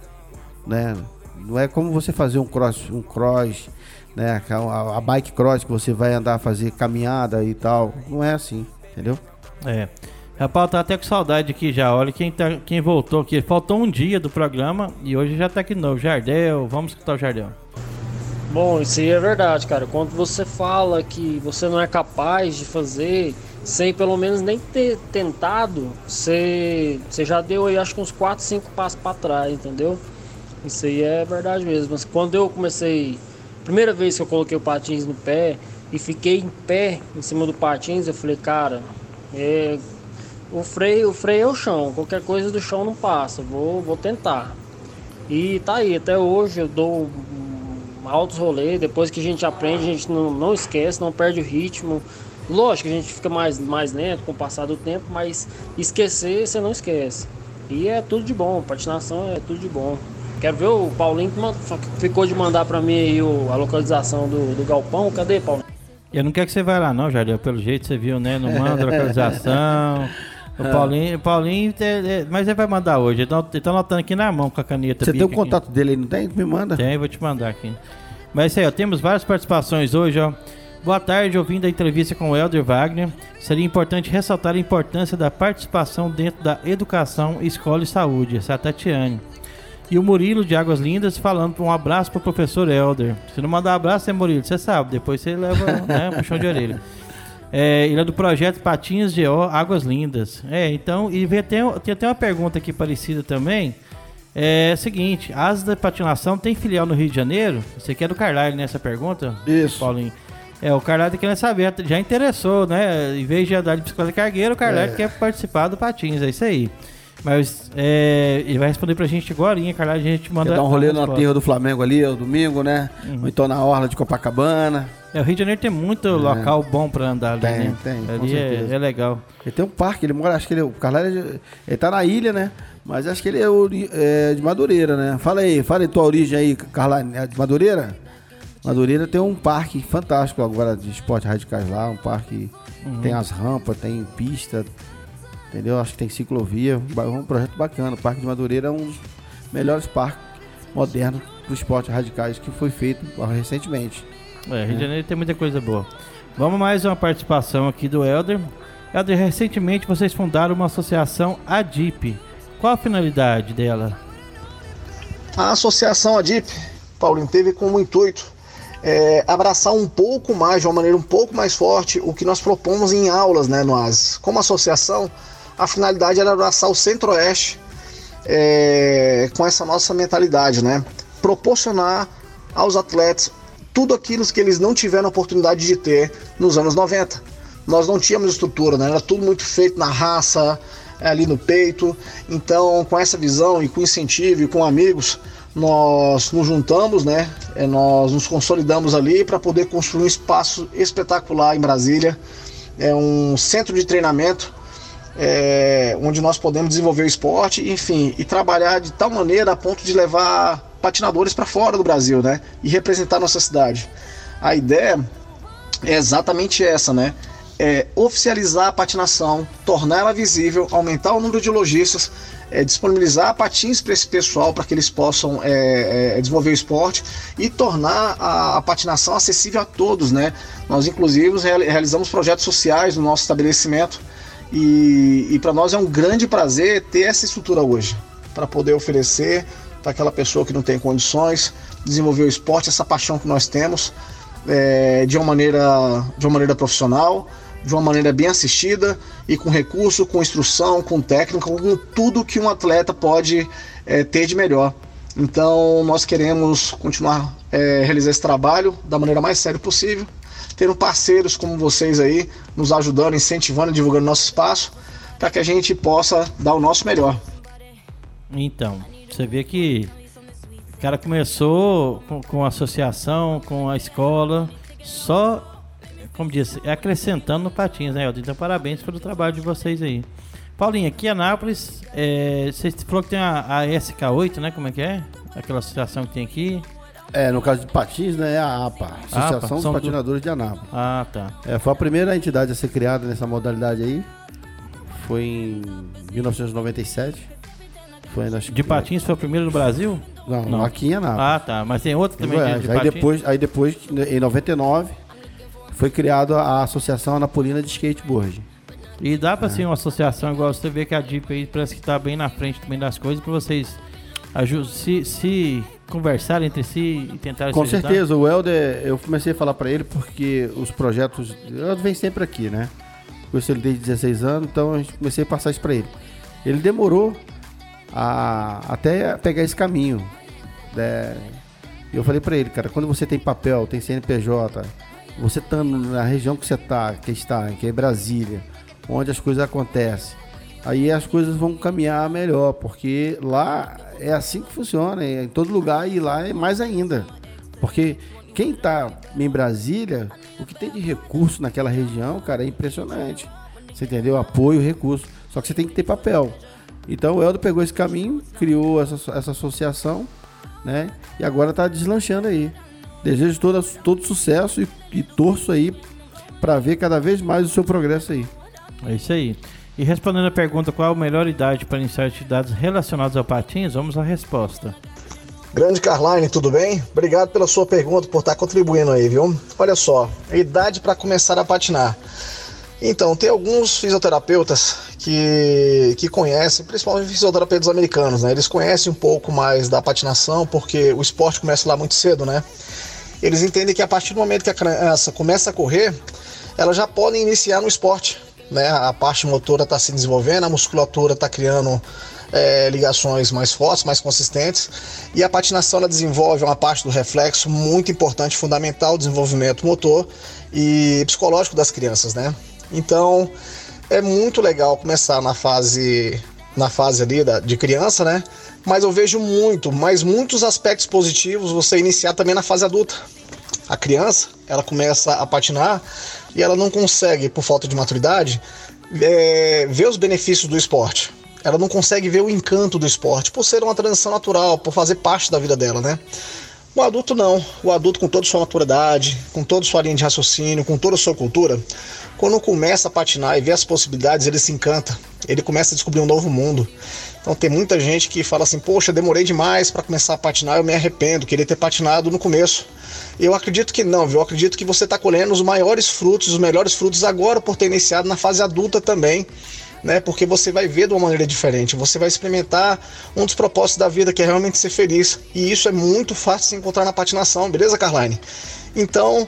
né? Não é como você fazer um cross, um cross, né? A, a bike cross que você vai andar fazer caminhada e tal, não é assim, entendeu? É. Rapaz, tá até com saudade aqui já. Olha quem, tá, quem voltou aqui. Faltou um dia do programa e hoje já tá aqui de novo. Jardel, vamos escutar o Jardel. Bom, isso aí é verdade, cara. Quando você fala que você não é capaz de fazer sem pelo menos nem ter tentado, você, você já deu aí acho que uns 4, 5 passos para trás, entendeu? Isso aí é verdade mesmo. Mas quando eu comecei, primeira vez que eu coloquei o patins no pé e fiquei em pé em cima do patins, eu falei, cara, é, o freio, o freio é o chão, qualquer coisa do chão não passa, vou, vou tentar. E tá aí, até hoje eu dou altos rolês, depois que a gente aprende, a gente não, não esquece, não perde o ritmo. Lógico que a gente fica mais, mais lento com o passar do tempo, mas esquecer você não esquece. E é tudo de bom, patinação é tudo de bom. Quero ver o Paulinho que ficou de mandar para mim aí a localização do, do galpão. Cadê, Paulinho? Eu não quero que você vá lá não, Jardim. Pelo jeito você viu, né? Não manda localização. O Paulinho, Paulinho é, é, mas ele vai mandar hoje. Ele tá anotando aqui na mão com a caneta. Você tem o contato aqui. dele aí, não tem? Me manda. Tem, vou te mandar aqui. Mas isso aí, ó, temos várias participações hoje, ó. Boa tarde, ouvindo a entrevista com o Helder Wagner. Seria importante ressaltar a importância da participação dentro da educação, escola e saúde. Essa é a Tatiane. E o Murilo de Águas Lindas falando um abraço para o professor Helder. Se não mandar um abraço, é Murilo, você sabe, depois você leva né, um puxão de orelha. É, ele é do projeto Patinhas de O, Águas Lindas. É, então, e tem, tem até uma pergunta aqui parecida também. É, seguinte, Asas da Patinação tem filial no Rio de Janeiro? Você quer do Carlyle nessa pergunta? Isso. Paulinho. É, o Carlyle tá querendo saber, já interessou, né? Em vez de andar de bicicleta cargueira, o Carlyle é. quer participar do Patins, é isso aí. Mas é, ele vai responder pra gente agora, Carlyle, a gente manda. Quer dar um rolê na terra do Flamengo ali, o domingo, né? Uhum. Ou então na orla de Copacabana. É, o Rio de Janeiro tem muito é. local bom pra andar ali, tem, né? Tem, ali é, é, legal. Ele tem um parque, ele mora, acho que ele, o ele tá na ilha, né? Mas acho que ele é, é, de Madureira, né? Fala aí, fala aí tua origem aí, Carlyle, é de Madureira? Madureira tem um parque fantástico agora de esportes radicais lá, um parque uhum. tem as rampas, tem pista, entendeu? Acho que tem ciclovia, um projeto bacana. O Parque de Madureira é um dos melhores parques modernos para esportes radicais que foi feito recentemente. É, Rio de Janeiro tem muita coisa boa. Vamos mais uma participação aqui do Elder. Elder, recentemente vocês fundaram uma associação ADIP. Qual a finalidade dela? A associação ADIP, Paulinho, teve como intuito é, abraçar um pouco mais, de uma maneira um pouco mais forte, o que nós propomos em aulas né, no ASES. Como associação, a finalidade era abraçar o Centro-Oeste é, com essa nossa mentalidade, né? Proporcionar aos atletas tudo aquilo que eles não tiveram oportunidade de ter nos anos 90. Nós não tínhamos estrutura, né? Era tudo muito feito na raça, ali no peito. Então, com essa visão e com incentivo e com amigos, nós nos juntamos, né? É, nós nos consolidamos ali para poder construir um espaço espetacular em Brasília. É um centro de treinamento é, onde nós podemos desenvolver o esporte, enfim, e trabalhar de tal maneira a ponto de levar patinadores para fora do Brasil, né? E representar nossa cidade. A ideia é exatamente essa, né? É oficializar a patinação, tornar ela visível, aumentar o número de lojistas, é, disponibilizar patins para esse pessoal para que eles possam é, é, desenvolver o esporte e tornar a, a, patinação acessível a todos, né? Nós inclusive realizamos projetos sociais no nosso estabelecimento e, e para nós é um grande prazer ter essa estrutura hoje, para poder oferecer para aquela pessoa que não tem condições, desenvolver o esporte, essa paixão que nós temos, é, de, uma maneira, de uma maneira profissional, de uma maneira bem assistida e com recurso, com instrução, com técnica, com tudo que um atleta pode é, ter de melhor. Então nós queremos continuar é, realizar esse trabalho da maneira mais séria possível tendo parceiros como vocês aí, nos ajudando, incentivando, divulgando nosso espaço, para que a gente possa dar o nosso melhor. Então, você vê que o cara começou com, com a associação, com a escola, só, como disse, acrescentando no Patins, né, Elton? Então, parabéns pelo trabalho de vocês aí. Paulinho, aqui em Anápolis, é, você falou que tem a, a SK8, né? Como é que é? Aquela associação que tem aqui. É, no caso de patins, né, é a APA, Associação APA, dos Patinadores do... de Anápolis. Ah, tá. É, foi a primeira entidade a ser criada nessa modalidade aí. Foi em 1997. Foi, acho de patins foi o primeiro no Brasil? Não, Não. aqui em Anápolis. Ah, tá. Mas tem outro também de, de aí depois, aí depois, em 99, foi criada a Associação Anapolina de Skateboard. E dá pra ser uma associação, igual você vê que a DIP aí parece que tá bem na frente também das coisas, pra vocês se, se conversarem entre si e tentarem Com se certeza, o Helder, eu comecei a falar pra ele porque os projetos. O Helder vem sempre aqui, né? Conheço ele desde 16 anos, então a gente comecei a passar isso pra ele. Ele demorou a, até pegar esse caminho. né? Eu falei pra ele, cara, quando você tem papel, tem CNPJ, você estando na região que você tá, que está, que é Brasília, onde as coisas acontecem, aí as coisas vão caminhar melhor, porque lá é assim que funciona, é em todo lugar e lá é mais ainda. Porque quem tá em Brasília, o que tem de recurso naquela região, cara, é impressionante. Você entendeu? Apoio, recurso. Só que você tem que ter papel. Então o Eldo pegou esse caminho, criou essa, essa associação, né? E agora tá deslanchando aí. Desejo todo, todo sucesso e, e torço aí para ver cada vez mais o seu progresso aí. É isso aí. E respondendo a pergunta qual a melhor idade para iniciar atividades relacionadas ao patins, vamos à resposta. Grande Carline, tudo bem? Obrigado pela sua pergunta, por estar contribuindo aí, viu? Olha só, idade para começar a patinar. Então, tem alguns fisioterapeutas que, que conhecem, principalmente fisioterapeutas americanos, né? Eles conhecem um pouco mais da patinação, porque o esporte começa lá muito cedo, né? Eles entendem que a partir do momento que a criança começa a correr, ela já pode iniciar no esporte, né? A parte motora está se desenvolvendo, a musculatura está criando é, ligações mais fortes, mais consistentes. E a patinação ela desenvolve uma parte do reflexo muito importante, fundamental, desenvolvimento motor e psicológico das crianças, né? Então é muito legal começar na fase na fase ali da, de criança, né? Mas eu vejo muito, mas muitos aspectos positivos você iniciar também na fase adulta. A criança, ela começa a patinar e ela não consegue, por falta de maturidade, é, ver os benefícios do esporte. Ela não consegue ver o encanto do esporte, por ser uma transição natural, por fazer parte da vida dela, né? O adulto não. O adulto, com toda sua maturidade, com toda sua linha de raciocínio, com toda a sua cultura, quando começa a patinar e vê as possibilidades, ele se encanta. Ele começa a descobrir um novo mundo. Então tem muita gente que fala assim: Poxa, demorei demais para começar a patinar, eu me arrependo, queria ter patinado no começo. Eu acredito que não, viu? Eu acredito que você está colhendo os maiores frutos, os melhores frutos agora por ter iniciado na fase adulta também né? Porque você vai ver de uma maneira diferente, você vai experimentar um dos propósitos da vida que é realmente ser feliz. E isso é muito fácil de se encontrar na patinação, beleza, Carline? Então,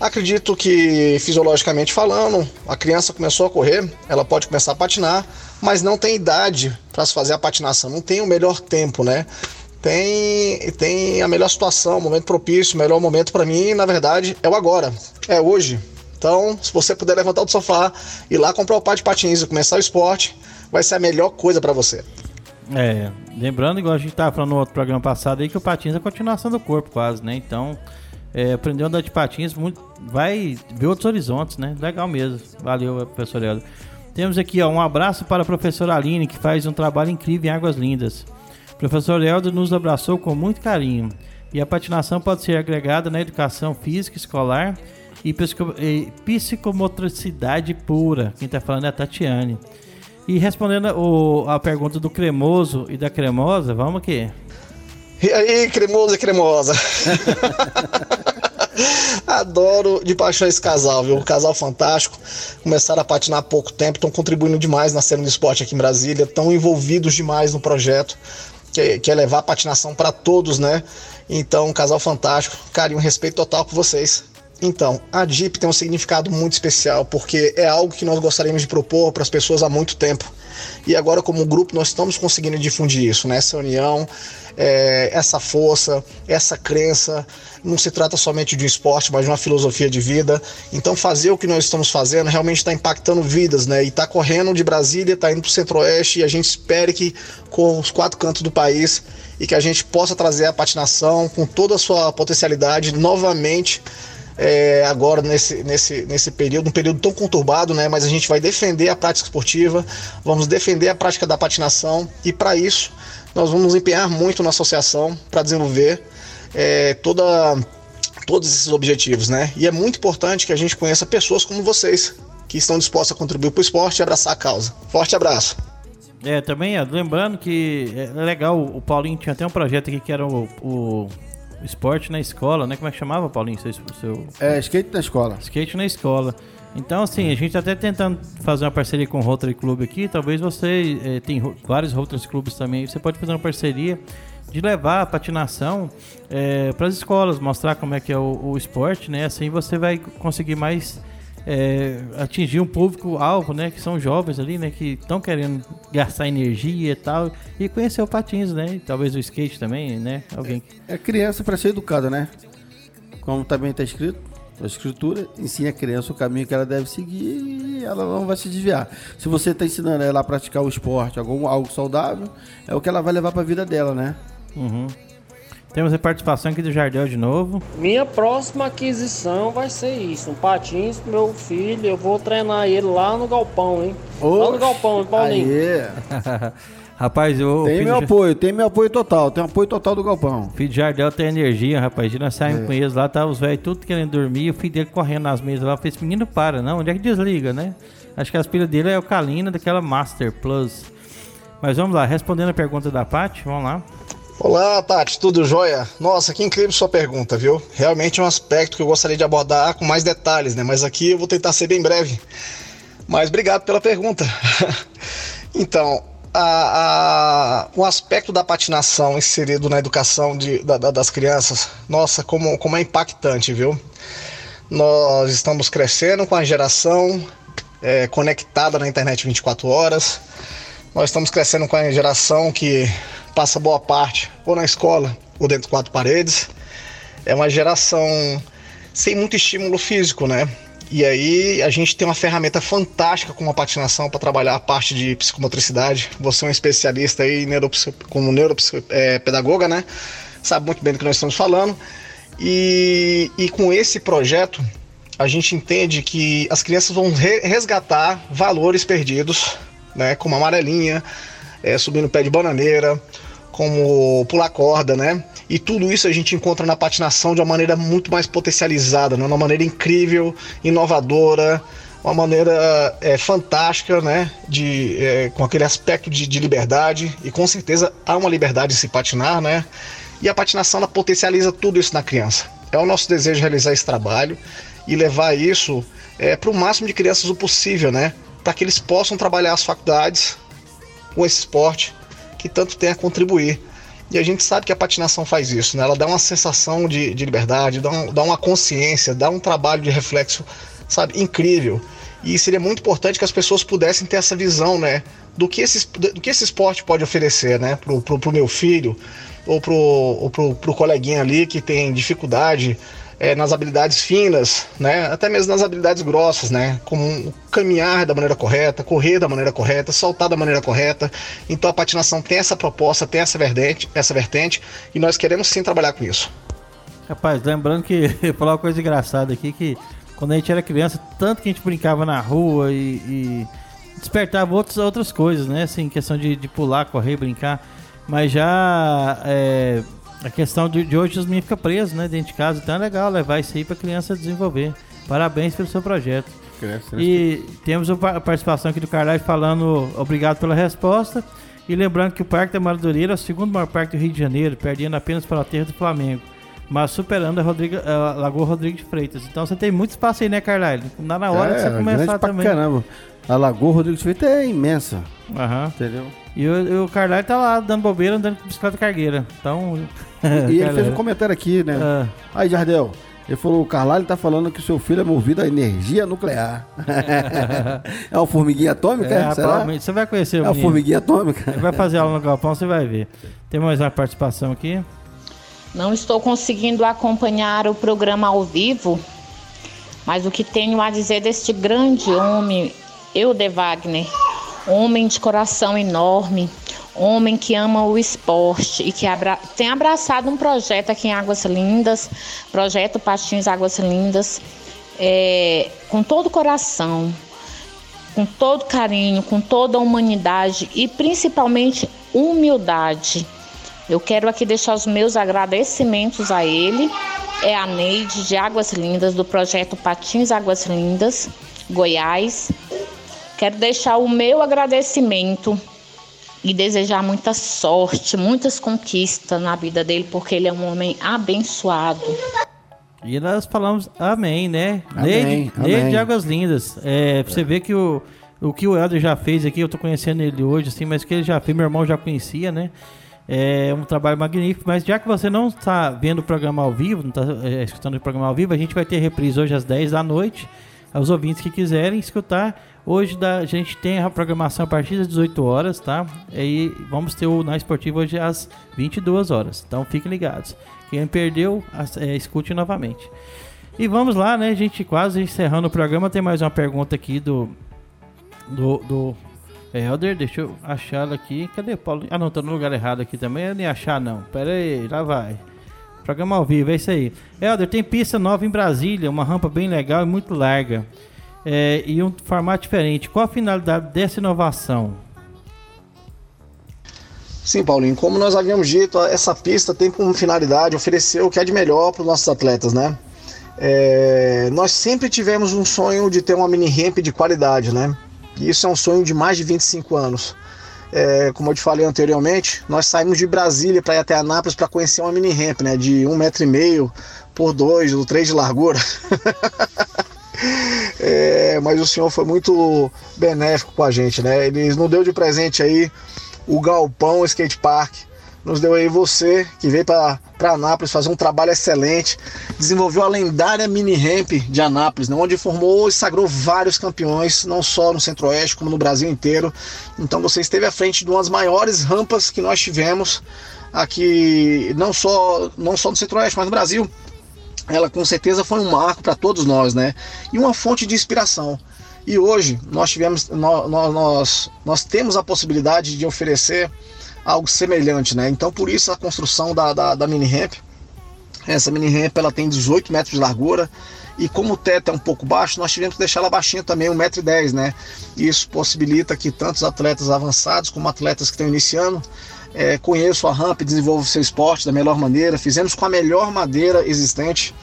acredito que fisiologicamente falando, a criança começou a correr, ela pode começar a patinar, mas não tem idade para se fazer a patinação, não tem o melhor tempo, né? Tem, tem a melhor situação, o momento propício, o melhor momento para mim, na verdade, é o agora, é hoje. Então, se você puder levantar do sofá, ir lá comprar o par de patins e começar o esporte, vai ser a melhor coisa para você. É, lembrando, igual a gente estava falando no outro programa passado aí, que o patins é a continuação do corpo, quase, né? Então, é, aprender a andar de patins muito, vai ver outros horizontes, né? Legal mesmo. Valeu, professor Helder. Temos aqui ó, um abraço para a professora Aline, que faz um trabalho incrível em Águas Lindas. O professor Helder nos abraçou com muito carinho. E a patinação pode ser agregada na educação física escolar e, psico, e psicomotricidade pura. Quem está falando é a Tatiane. E respondendo o, a pergunta do cremoso e da cremosa, vamos aqui. E aí, cremoso e cremosa? Adoro de paixão esse casal, viu? Um casal fantástico. Começaram a patinar há pouco tempo, estão contribuindo demais na cena do esporte aqui em Brasília, estão envolvidos demais no projeto, que é, que é levar a patinação para todos, né? Então, um casal fantástico. Carinho, respeito total com vocês. Então, a DIP tem um significado muito especial, porque é algo que nós gostaríamos de propor para as pessoas há muito tempo. E agora, como grupo, nós estamos conseguindo difundir isso, né? essa união, é, essa força, essa crença. Não se trata somente de um esporte, mas de uma filosofia de vida. Então, fazer o que nós estamos fazendo realmente está impactando vidas, né? E está correndo de Brasília, está indo para o Centro-Oeste, e a gente espera que com os quatro cantos do país e que a gente possa trazer a patinação com toda a sua potencialidade novamente é, agora nesse, nesse, nesse período, um período tão conturbado, né? Mas a gente vai defender a prática esportiva, vamos defender a prática da patinação e para isso nós vamos empenhar muito na associação para desenvolver é, toda, todos esses objetivos, né? E é muito importante que a gente conheça pessoas como vocês que estão dispostas a contribuir para o esporte e abraçar a causa. Forte abraço. É, também, é, lembrando que é legal, o Paulinho tinha até um projeto aqui que era o, o esporte na escola, né? Como é que chamava, Paulinho? Seu, seu... É, skate na escola. Skate na escola. Então, assim, a gente está até tentando fazer uma parceria com o Rotary Club aqui. Talvez você eh, tem vários Rotary Clubs também. Você pode fazer uma parceria de levar a patinação para as escolas, mostrar como é que é o, o esporte, né? Assim você vai conseguir mais eh, atingir um público-alvo, né? Que são jovens ali, né? Que estão querendo gastar energia e tal. E conhecer o patins, né? E talvez o skate também, né? Alguém É criança para ser educada, né? Como também está escrito, a escritura ensina a criança o caminho que ela deve seguir e ela não vai se desviar. Se você está ensinando ela a praticar o esporte, algum, algo saudável, é o que ela vai levar para a vida dela, né? Uhum. Temos a participação aqui do Jardel de novo. Minha próxima aquisição vai ser isso, um patins pro meu filho, eu vou treinar ele lá no galpão, hein? lá no galpão, hein, Paulinho? Aê. Rapaz, o Tem meu de- apoio, tem meu apoio total, tem apoio total do galpão. filho de Jardel tem energia, rapaz. E nós saímos É. com eles lá, tá os velhos tudo querendo dormir. O filho dele correndo nas mesas lá. Eu esse menino para, não. Onde é que desliga, né? Acho que as pilhas dele é o Kalina daquela Master Plus. Mas vamos lá, respondendo a pergunta da Paty, vamos lá. Olá, Tati, tudo jóia? Nossa, que incrível sua pergunta, viu? Realmente é um aspecto que eu gostaria de abordar com mais detalhes, né? Mas aqui eu vou tentar ser bem breve. Mas obrigado pela pergunta. então, a, a, um aspecto da patinação inserido na educação de, da- da- das crianças, nossa, como, como é impactante, viu? Nós estamos crescendo com a geração é, conectada na internet 24 horas. Nós estamos crescendo com a geração que passa boa parte ou na escola ou dentro de quatro paredes. É uma geração sem muito estímulo físico, né? E aí a gente tem uma ferramenta fantástica como a patinação para trabalhar a parte de psicomotricidade. Você é um especialista aí como neuropedagoga, né? Sabe muito bem do que nós estamos falando. E, e com esse projeto a gente entende que as crianças vão re- resgatar valores perdidos, né? Como amarelinha, é, subir no pé de bananeira, como pular corda, né? E tudo isso a gente encontra na patinação de uma maneira muito mais potencializada, né? uma maneira incrível, inovadora, uma maneira é, fantástica, né? De, é, com aquele aspecto de, de liberdade, e com certeza há uma liberdade em se patinar, né? E a patinação ela potencializa tudo isso na criança. É o nosso desejo realizar esse trabalho e levar isso é, para o máximo de crianças o possível, né? Para que eles possam trabalhar as faculdades com esse esporte que tanto tem a contribuir. E a gente sabe que a patinação faz isso, né? Ela dá uma sensação de, de liberdade, dá, um- dá uma consciência, dá um trabalho de reflexo, sabe, incrível. E seria muito importante que as pessoas pudessem ter essa visão, né? Do que esse, do que esse esporte pode oferecer, né? Pro, pro, meu filho ou pro, pro, pro coleguinha ali que tem dificuldade é, nas habilidades finas, né? Até mesmo nas habilidades grossas, né? Como caminhar da maneira correta, correr da maneira correta, saltar da maneira correta. Então a patinação tem essa proposta, tem essa vertente, essa vertente e nós queremos sim trabalhar com isso. Rapaz, lembrando que eu falar uma coisa engraçada aqui, que quando a gente era criança, tanto que a gente brincava na rua e, e despertava outras, outras coisas, né? Assim, questão de, de pular, correr, brincar. Mas já é, a questão de, de hoje os meninos ficam presos, né? Dentro de casa. Então é legal levar isso aí pra criança desenvolver. Parabéns pelo seu projeto. E temos a pa- participação aqui do Carlos falando obrigado pela resposta. E lembrando que o Parque da Madureira é o segundo maior parque do Rio de Janeiro, perdendo apenas para o Aterro do Flamengo. Mas superando a, Rodrigo, a Lagoa Rodrigo de Freitas. Então você tem muito espaço aí, né, Carlyle? Não dá na hora de você É, começar pra também. caramba. A Lagoa Rodrigo de Freitas é imensa, Aham. entendeu? E o, o Carlyle tá lá dando bobeira, andando com bicicleta cargueira. Então. E ele fez um comentário aqui, né? Ah, Aí, Jardel, ele falou, o Carlalho tá falando que o seu filho é movido a energia nuclear. é uma formiguinha atômica? é, será? provavelmente você vai conhecer É o uma menino. formiguinha atômica? Ele vai fazer aula no galpão, você vai ver. Tem mais uma participação aqui. Não estou conseguindo acompanhar o programa ao vivo, mas o que tenho a dizer deste grande homem, Eude Wagner, homem de coração enorme, homem que ama o esporte e que abra- tem abraçado um projeto aqui em Águas Lindas, projeto Patins Águas Lindas, é, com todo o coração, com todo carinho, com toda a humanidade e principalmente humildade. Eu quero aqui deixar os meus agradecimentos a ele. É a Neide de Águas Lindas, do projeto Patins Águas Lindas, Goiás. Quero deixar o meu agradecimento e desejar muita sorte, muitas conquistas na vida dele, porque ele é um homem abençoado. E nós falamos amém, né? Amém. Neide de Águas Lindas. É, pra você ver que o, o que o Helder já fez aqui, eu tô conhecendo ele hoje, assim, mas o que ele já fez, meu irmão já conhecia, né? É um trabalho magnífico, mas já que você não está vendo o programa ao vivo, não está é, escutando o programa ao vivo, a gente vai ter reprise hoje às 10 da noite. Aos ouvintes que quiserem escutar, hoje a gente tem a programação a partir das 18 horas, tá? E vamos ter o Na Esportivo hoje às 22 horas. Então fiquem ligados. Quem perdeu, é, escute novamente. E vamos lá, né, gente? Quase encerrando o programa. Tem mais uma pergunta aqui do. Do. do Helder, deixa eu achar ela aqui. Cadê Paulo? Ah, não, tô no lugar errado aqui também. Eu nem achar, não. Pera aí, lá vai. Programa ao vivo, é isso aí. Helder, tem pista nova em Brasília, uma rampa bem legal e muito larga. É, e um formato diferente. Qual a finalidade dessa inovação? Sim, Paulinho, como nós havíamos dito, essa pista tem como finalidade oferecer o que é de melhor para os nossos atletas, né? É, nós sempre tivemos um sonho de ter uma mini ramp de qualidade, né? E isso é um sonho de mais de 25 anos. É, como eu te falei anteriormente, nós saímos de Brasília para ir até Anápolis para conhecer uma mini ramp, né? De um metro e meio por dois ou três de largura. É, mas o senhor foi muito benéfico com a gente, né? Ele nos deu de presente aí o Galpão Skate Park. Nos deu aí você, que veio para Anápolis fazer um trabalho excelente. Desenvolveu a lendária mini ramp de Anápolis, né, onde formou e sagrou vários campeões, não só no Centro-Oeste, como no Brasil inteiro. Então você esteve à frente de uma das maiores rampas que nós tivemos aqui, não só, não só no Centro-Oeste, mas no Brasil. Ela com certeza foi um marco para todos nós, né? E uma fonte de inspiração. E hoje nós tivemos, nós, nós, nós temos a possibilidade de oferecer algo semelhante, né? Então por isso a construção da, da, da mini ramp. Essa mini ramp ela tem 18 metros de largura e como o teto é um pouco baixo, nós tivemos que deixar ela baixinha também, 1,10m, né? Isso possibilita que tantos atletas avançados como atletas que estão iniciando é, conheçam a rampa e desenvolvam o seu esporte da melhor maneira. Fizemos com a melhor madeira existente.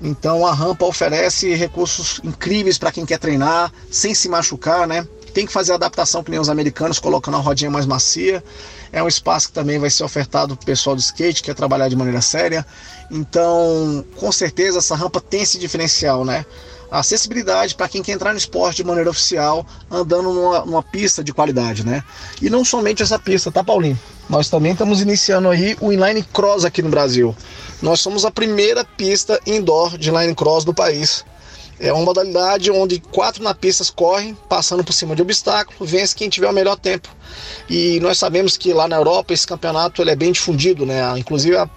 Então a rampa oferece recursos incríveis para quem quer treinar sem se machucar, né? Tem que fazer adaptação que nem os americanos, colocando a rodinha mais macia. É um espaço que também vai ser ofertado para o pessoal do skate, que quer trabalhar de maneira séria. Então, com certeza, essa rampa tem esse diferencial, né? A acessibilidade para quem quer entrar no esporte de maneira oficial, andando numa, numa pista de qualidade, né? E não somente essa pista, tá, Paulinho? Nós também estamos iniciando aí o inline cross aqui no Brasil. Nós somos a primeira pista indoor de inline cross do país. É uma modalidade onde quatro na pista correm, passando por cima de obstáculo, vence quem tiver o melhor tempo. E nós sabemos que lá na Europa esse campeonato ele é bem difundido, né? Inclusive a,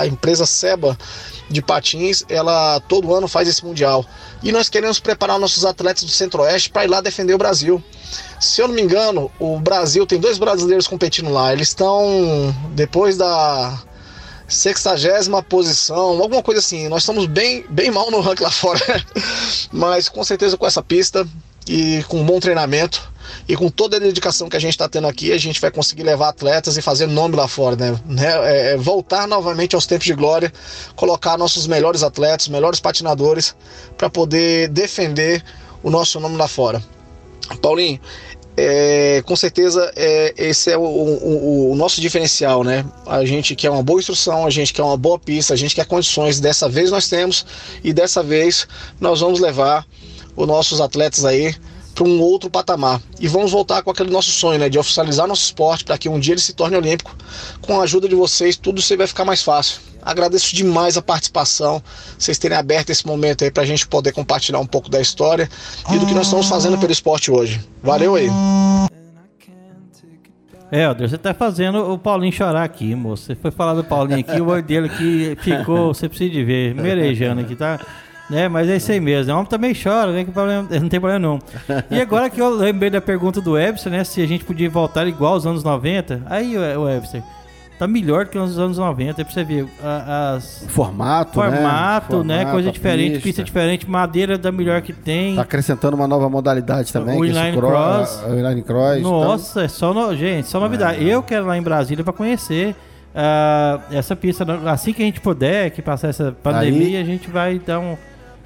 a empresa Seba de patins, ela todo ano faz esse mundial. E nós queremos preparar nossos atletas do Centro-Oeste para ir lá defender o Brasil. Se eu não me engano, o Brasil tem dois brasileiros competindo lá. Eles estão depois da sexagésima posição, alguma coisa assim. Nós estamos bem, bem mal no ranking lá fora, mas com certeza com essa pista e com um bom treinamento e com toda a dedicação que a gente está tendo aqui, a gente vai conseguir levar atletas e fazer nome lá fora, né? É, é, voltar novamente aos tempos de glória, colocar nossos melhores atletas, melhores patinadores para poder defender o nosso nome lá fora. Paulinho, é, com certeza é, esse é o, o, o, nosso diferencial, né? A gente quer uma boa instrução, a gente quer uma boa pista, a gente quer condições. Dessa vez nós temos e dessa vez nós vamos levar os nossos atletas aí para um outro patamar e vamos voltar com aquele nosso sonho, né? De oficializar nosso esporte para que um dia ele se torne olímpico. Com a ajuda de vocês, tudo isso vai ficar mais fácil. Agradeço demais a participação, vocês terem aberto esse momento aí para a gente poder compartilhar um pouco da história e do que nós estamos fazendo pelo esporte hoje. Valeu aí. É, Helder, você tá fazendo o Paulinho chorar aqui, moço. Você foi falar do Paulinho aqui, o olho dele aqui ficou, você precisa de ver, merejando aqui, tá? Né, mas é isso aí mesmo. O homem também chora, né? Que problema, não tem problema não. E agora que eu lembrei da pergunta do Webster, né? Se a gente podia voltar igual aos anos 90. Aí, o Webster, tá melhor que nos anos 90. Aí pra você ver. As... Formato, Formato, né? Formato, Coisa diferente, pista. pista diferente, madeira da melhor que tem. Tá acrescentando uma nova modalidade também. O é inline cro- cross. O inline cross. então- Nossa, é só no... gente, só novidade. Eu quero ir lá em Brasília para conhecer ah, essa pista. Assim que a gente puder, que passar essa pandemia, a gente vai dar um.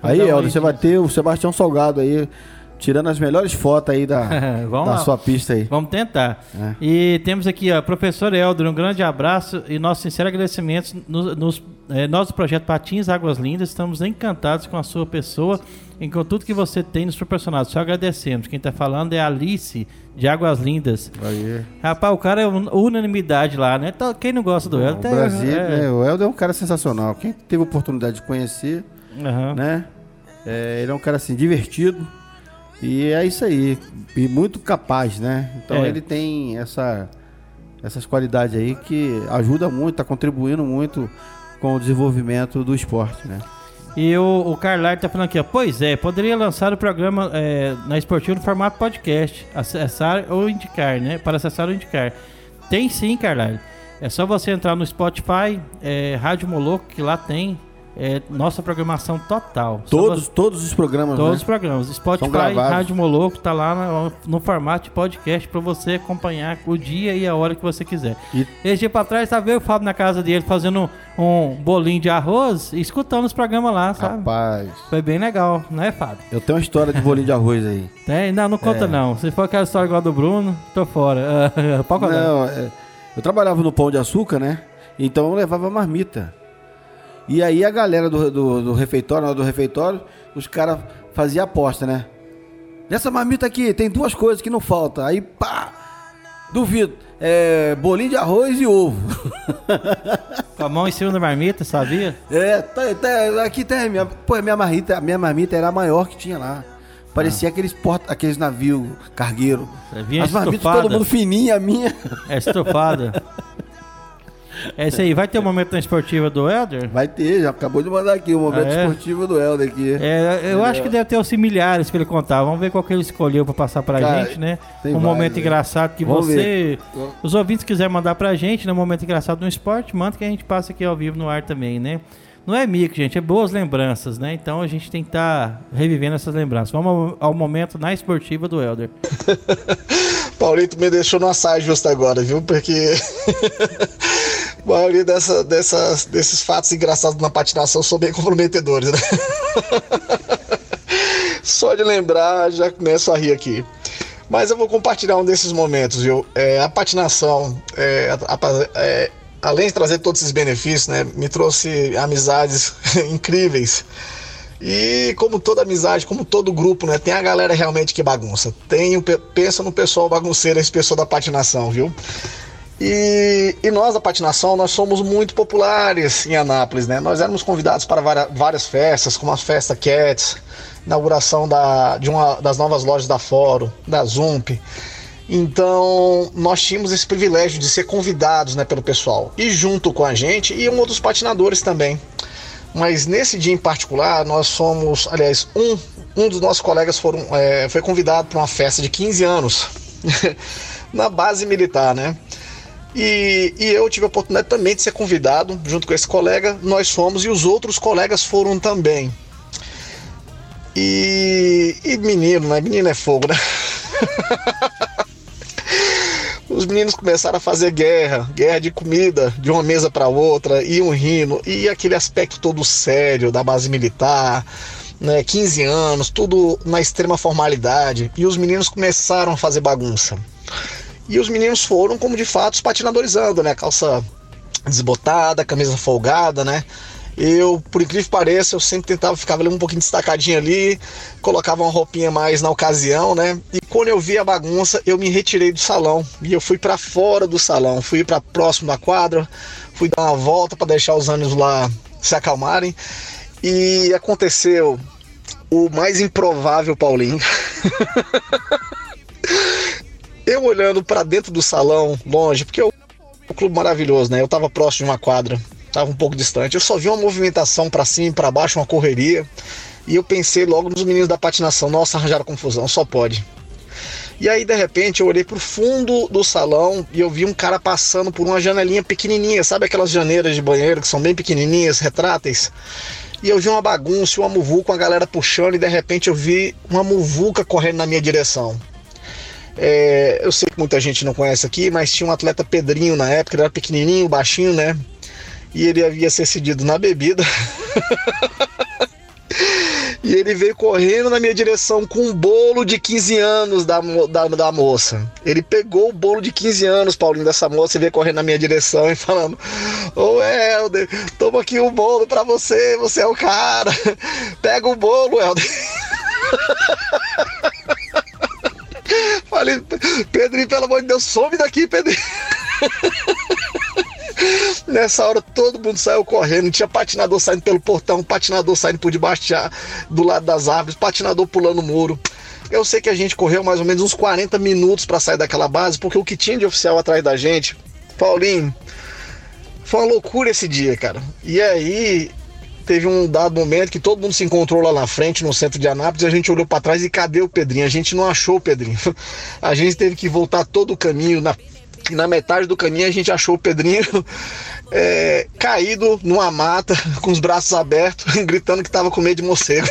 Aí, um- Helder, você vai ter o Sebastião Salgado aí tirando as melhores fotos aí da, da lá. sua pista aí. Vamos tentar. É. E temos aqui, ó, professor Helder, um grande abraço e nossos sinceros agradecimentos. No, nos, eh, nós do Projeto Patins Águas Lindas estamos encantados com a sua pessoa e com tudo que você tem nos proporcionado. Só agradecemos. Quem está falando é a Alice, de Águas Lindas. Aí. Rapaz, o cara é un- unanimidade lá, né? Então, quem não gosta do O Helder... Brasil, é, né, o Helder é um cara sensacional. Quem teve oportunidade de conhecer, aham. né? É, ele é um cara assim, divertido. E é isso aí. E muito capaz, né? Então É. ele tem essa, essas qualidades aí que ajuda muito, tá contribuindo muito com o desenvolvimento do esporte, né? E o, o Carlar tá falando aqui, ó. Pois é, poderia lançar o programa é, na Esportivo no formato podcast. Acessar ou indicar, né? Para acessar ou indicar. Tem sim, Carlar. É só você entrar no Spotify, é, Rádio Moloco, que lá tem é, nossa programação total. Todos, todos os programas, Todos né? os programas. Spotify. Rádio Moloco, tá lá no, no formato de podcast para você acompanhar o dia e a hora que você quiser. E- Esse dia pra trás, tava eu e o Fábio na casa dele fazendo um bolinho de arroz e escutando os programas lá, sabe? Rapaz, Foi bem legal, né, Fábio? eu tenho uma história de bolinho de arroz aí. Tem? Não, não conta É. não. Se for aquela história igual do Bruno, tô fora. Pode. Não, é, eu trabalhava no Pão de Açúcar, né? Então eu levava marmita. E aí a galera do, do, do refeitório, do refeitório, os caras faziam aposta, né? Nessa marmita aqui tem duas coisas que não faltam. Aí, pá! Duvido. É, bolinho de arroz e ovo. Com a mão em cima da marmita, sabia? É, tá, tá, aqui tem. Minha, pô, minha marmita, a minha marmita era a maior que tinha lá. Parecia aqueles, porta, aqueles navios cargueiro. Vinha As marmitas estufada. todo mundo fininha, a minha. É estufada. é isso aí. Vai ter um momento na esportiva do Helder? Vai ter, já acabou de mandar aqui o momento Ah, é? esportivo do Helder aqui. É, eu acho que deve ter os similares pra ele contar. Vamos ver qual que ele escolheu pra passar pra Cara, gente, né? Um vários, momento né? engraçado que Vamos você, ver. os ouvintes quiserem mandar pra gente, né? Um momento engraçado no esporte, manda que a gente passa aqui ao vivo no ar também, né? Não é mico, gente, é boas lembranças, né? Então a gente tem que estar revivendo essas lembranças. Vamos ao, ao momento na esportiva do Helder. Paulito me deixou numa saia justa agora, viu? Porque a maioria dessa, dessas, desses fatos engraçados na patinação são bem comprometedores, né? Só de lembrar, já começo a rir aqui. Mas eu vou compartilhar um desses momentos, viu? É, a patinação, é, a- a- é, além de trazer todos esses benefícios, né, me trouxe amizades incríveis. E como toda amizade, como todo grupo, né? Tem a galera realmente que bagunça. Tem pensa no pessoal bagunceiro, esse pessoal da patinação, viu? E, e nós da patinação, nós somos muito populares em Anápolis, né? Nós éramos convidados para várias, várias festas, como a festa Cats, inauguração da, de uma das novas lojas da Fórum, da Zump. Então, nós tínhamos esse privilégio de ser convidados né, pelo pessoal. E junto com a gente iam outros patinadores também. Mas nesse dia em particular, nós fomos, aliás, um, um dos nossos colegas foram, é, foi convidado para uma festa de 15 anos na base militar, né? E, e eu tive a oportunidade também de ser convidado junto com esse colega. Nós fomos e os outros colegas foram também. E, e menino, né? Menino é fogo, né? Os meninos começaram a fazer guerra, guerra de comida, de uma mesa para outra, iam rindo, e aquele aspecto todo sério da base militar, né, 15 anos, tudo na extrema formalidade, e os meninos começaram a fazer bagunça. E os meninos foram, como de fato, os patinadores andam, né? Calça desbotada, camisa folgada, né? Eu, por incrível que pareça, eu sempre tentava ficar um pouquinho destacadinho ali, colocava uma roupinha mais na ocasião, né? E quando eu vi a bagunça, eu me retirei do salão e eu fui para fora do salão, fui para próximo da quadra, fui dar uma volta para deixar os ânimos lá se acalmarem. E aconteceu o mais improvável, Paulinho. eu olhando para dentro do salão, longe, porque eu um clube maravilhoso, né? Eu tava próximo de uma quadra, tava um pouco distante. Eu só vi uma movimentação para cima e para baixo, uma correria. E eu pensei logo nos meninos da patinação, nossa, arranjaram confusão, só pode. E aí, de repente, eu olhei pro fundo do salão e eu vi um cara passando por uma janelinha pequenininha, sabe aquelas janeiras de banheiro que são bem pequenininhas, retráteis? E eu vi uma bagunça, uma muvuca, uma galera puxando e de repente eu vi uma muvuca correndo na minha direção. É, eu sei que muita gente não conhece aqui, mas tinha um atleta Pedrinho na época, ele era pequenininho, baixinho, né? E ele havia ser cedido na bebida. E ele veio correndo na minha direção com um bolo de 15 anos da, da, da moça. Ele pegou o bolo de 15 anos, Paulinho, dessa moça, e veio correndo na minha direção e falando: Ô Helder, toma aqui o um bolo pra você, você é o cara. Pega o bolo, Helder. Falei, Pedrinho, pelo amor de Deus, some daqui, Pedrinho. Nessa hora todo mundo saiu correndo, tinha patinador saindo pelo portão, patinador saindo por debaixo de, do lado das árvores, patinador pulando o muro. Eu sei que a gente correu mais ou menos uns 40 minutos para sair daquela base, porque o que tinha de oficial atrás da gente, Paulinho, foi uma loucura esse dia, cara. E aí teve um dado momento que todo mundo se encontrou lá na frente, no centro de Anápolis, e a gente olhou para trás e cadê o Pedrinho? A gente não achou o Pedrinho. A gente teve que voltar todo o caminho na na metade do caminho a gente achou o Pedrinho é, caído numa mata, com os braços abertos, gritando que estava com medo de morcego.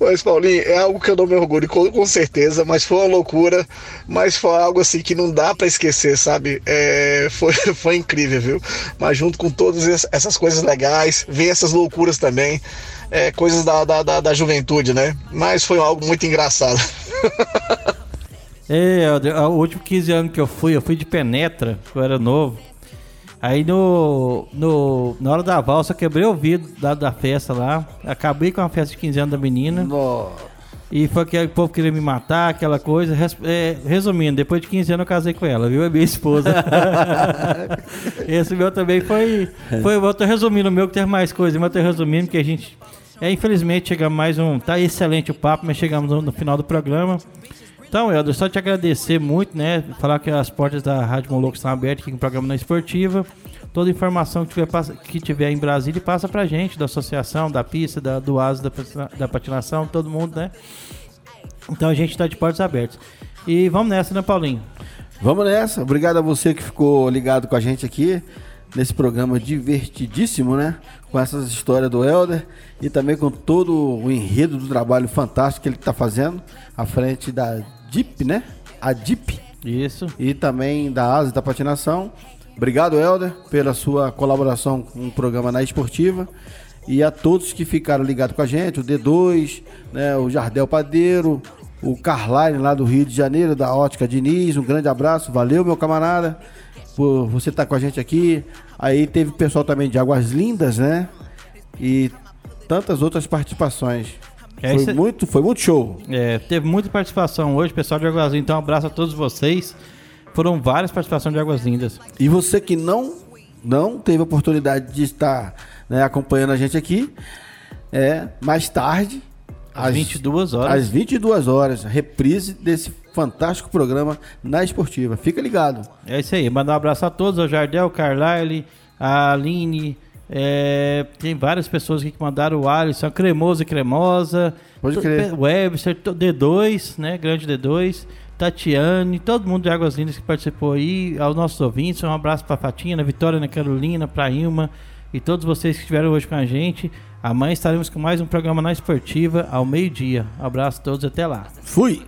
Mas, Paulinho, é algo que eu não me orgulho, com, com, certeza, mas foi uma loucura, mas foi algo assim que não dá para esquecer, sabe? É, foi, foi incrível, viu? Mas junto com todas essas coisas legais, vem essas loucuras também, é, coisas da, da, da, da juventude, né? Mas foi algo muito engraçado. É, o último 15 anos que eu fui, eu fui de penetra, eu era novo. Aí no, no, na hora da valsa, quebrei o vidro da, da festa lá. Acabei com a festa de 15 anos da menina. Nossa. E foi que o povo queria me matar, aquela coisa. Res, é, resumindo, depois de 15 anos eu casei com ela, viu? É minha esposa. Esse meu também foi. foi eu tô resumindo o meu que teve mais coisa, mas eu tô resumindo que a gente. É, infelizmente, chegamos mais um. Tá excelente o papo, mas chegamos no, no final do programa. Então, Helder, só te agradecer muito, né? Falar que as portas da Rádio Moloco estão abertas aqui no programa na Esportiva. Toda informação que tiver, que tiver em Brasília passa pra gente, da associação, da pista, da, do ASO, da, da patinação, todo mundo, né? Então a gente está de portas abertas. E vamos nessa, né, Paulinho? Vamos nessa. Obrigado a você que ficou ligado com a gente aqui nesse programa divertidíssimo, né? Com essas histórias do Helder e também com todo o enredo do trabalho fantástico que ele está fazendo à frente da DIP, né? A DIP. Isso. E também da Asa da Patinação. Obrigado, Helder, pela sua colaboração com o programa na Esportiva. E a todos que ficaram ligados com a gente, o D2, né, o Jardel Padeiro, o Carline lá do Rio de Janeiro, da Ótica Diniz, um grande abraço, valeu meu camarada, por você estar tá com a gente aqui. Aí teve o pessoal também de Águas Lindas, né? E tantas outras participações. É, foi, muito, foi muito show. É, teve muita participação hoje, pessoal de Águas Lindas. Então, um abraço a todos vocês. Foram várias participações de Águas Lindas. E você que não, não teve oportunidade de estar né, acompanhando a gente aqui, é mais tarde, às 22 horas. Às 22 horas, reprise desse fantástico programa na Esportiva. Fica ligado. É isso aí. Mandar um abraço a todos, ao Jardel, Carlyle, a Aline, é, tem várias pessoas aqui que mandaram o Alisson, cremoso e cremosa. Pode crer. Webster, D2, né? Grande D2. Tatiane, todo mundo de Águas Lindas que participou aí, aos nossos ouvintes, um abraço para Fatinha, na Vitória, na Carolina, para Ilma e todos vocês que estiveram hoje com a gente. Amanhã estaremos com mais um programa na Esportiva ao meio-dia. Um abraço a todos, até lá. Fui!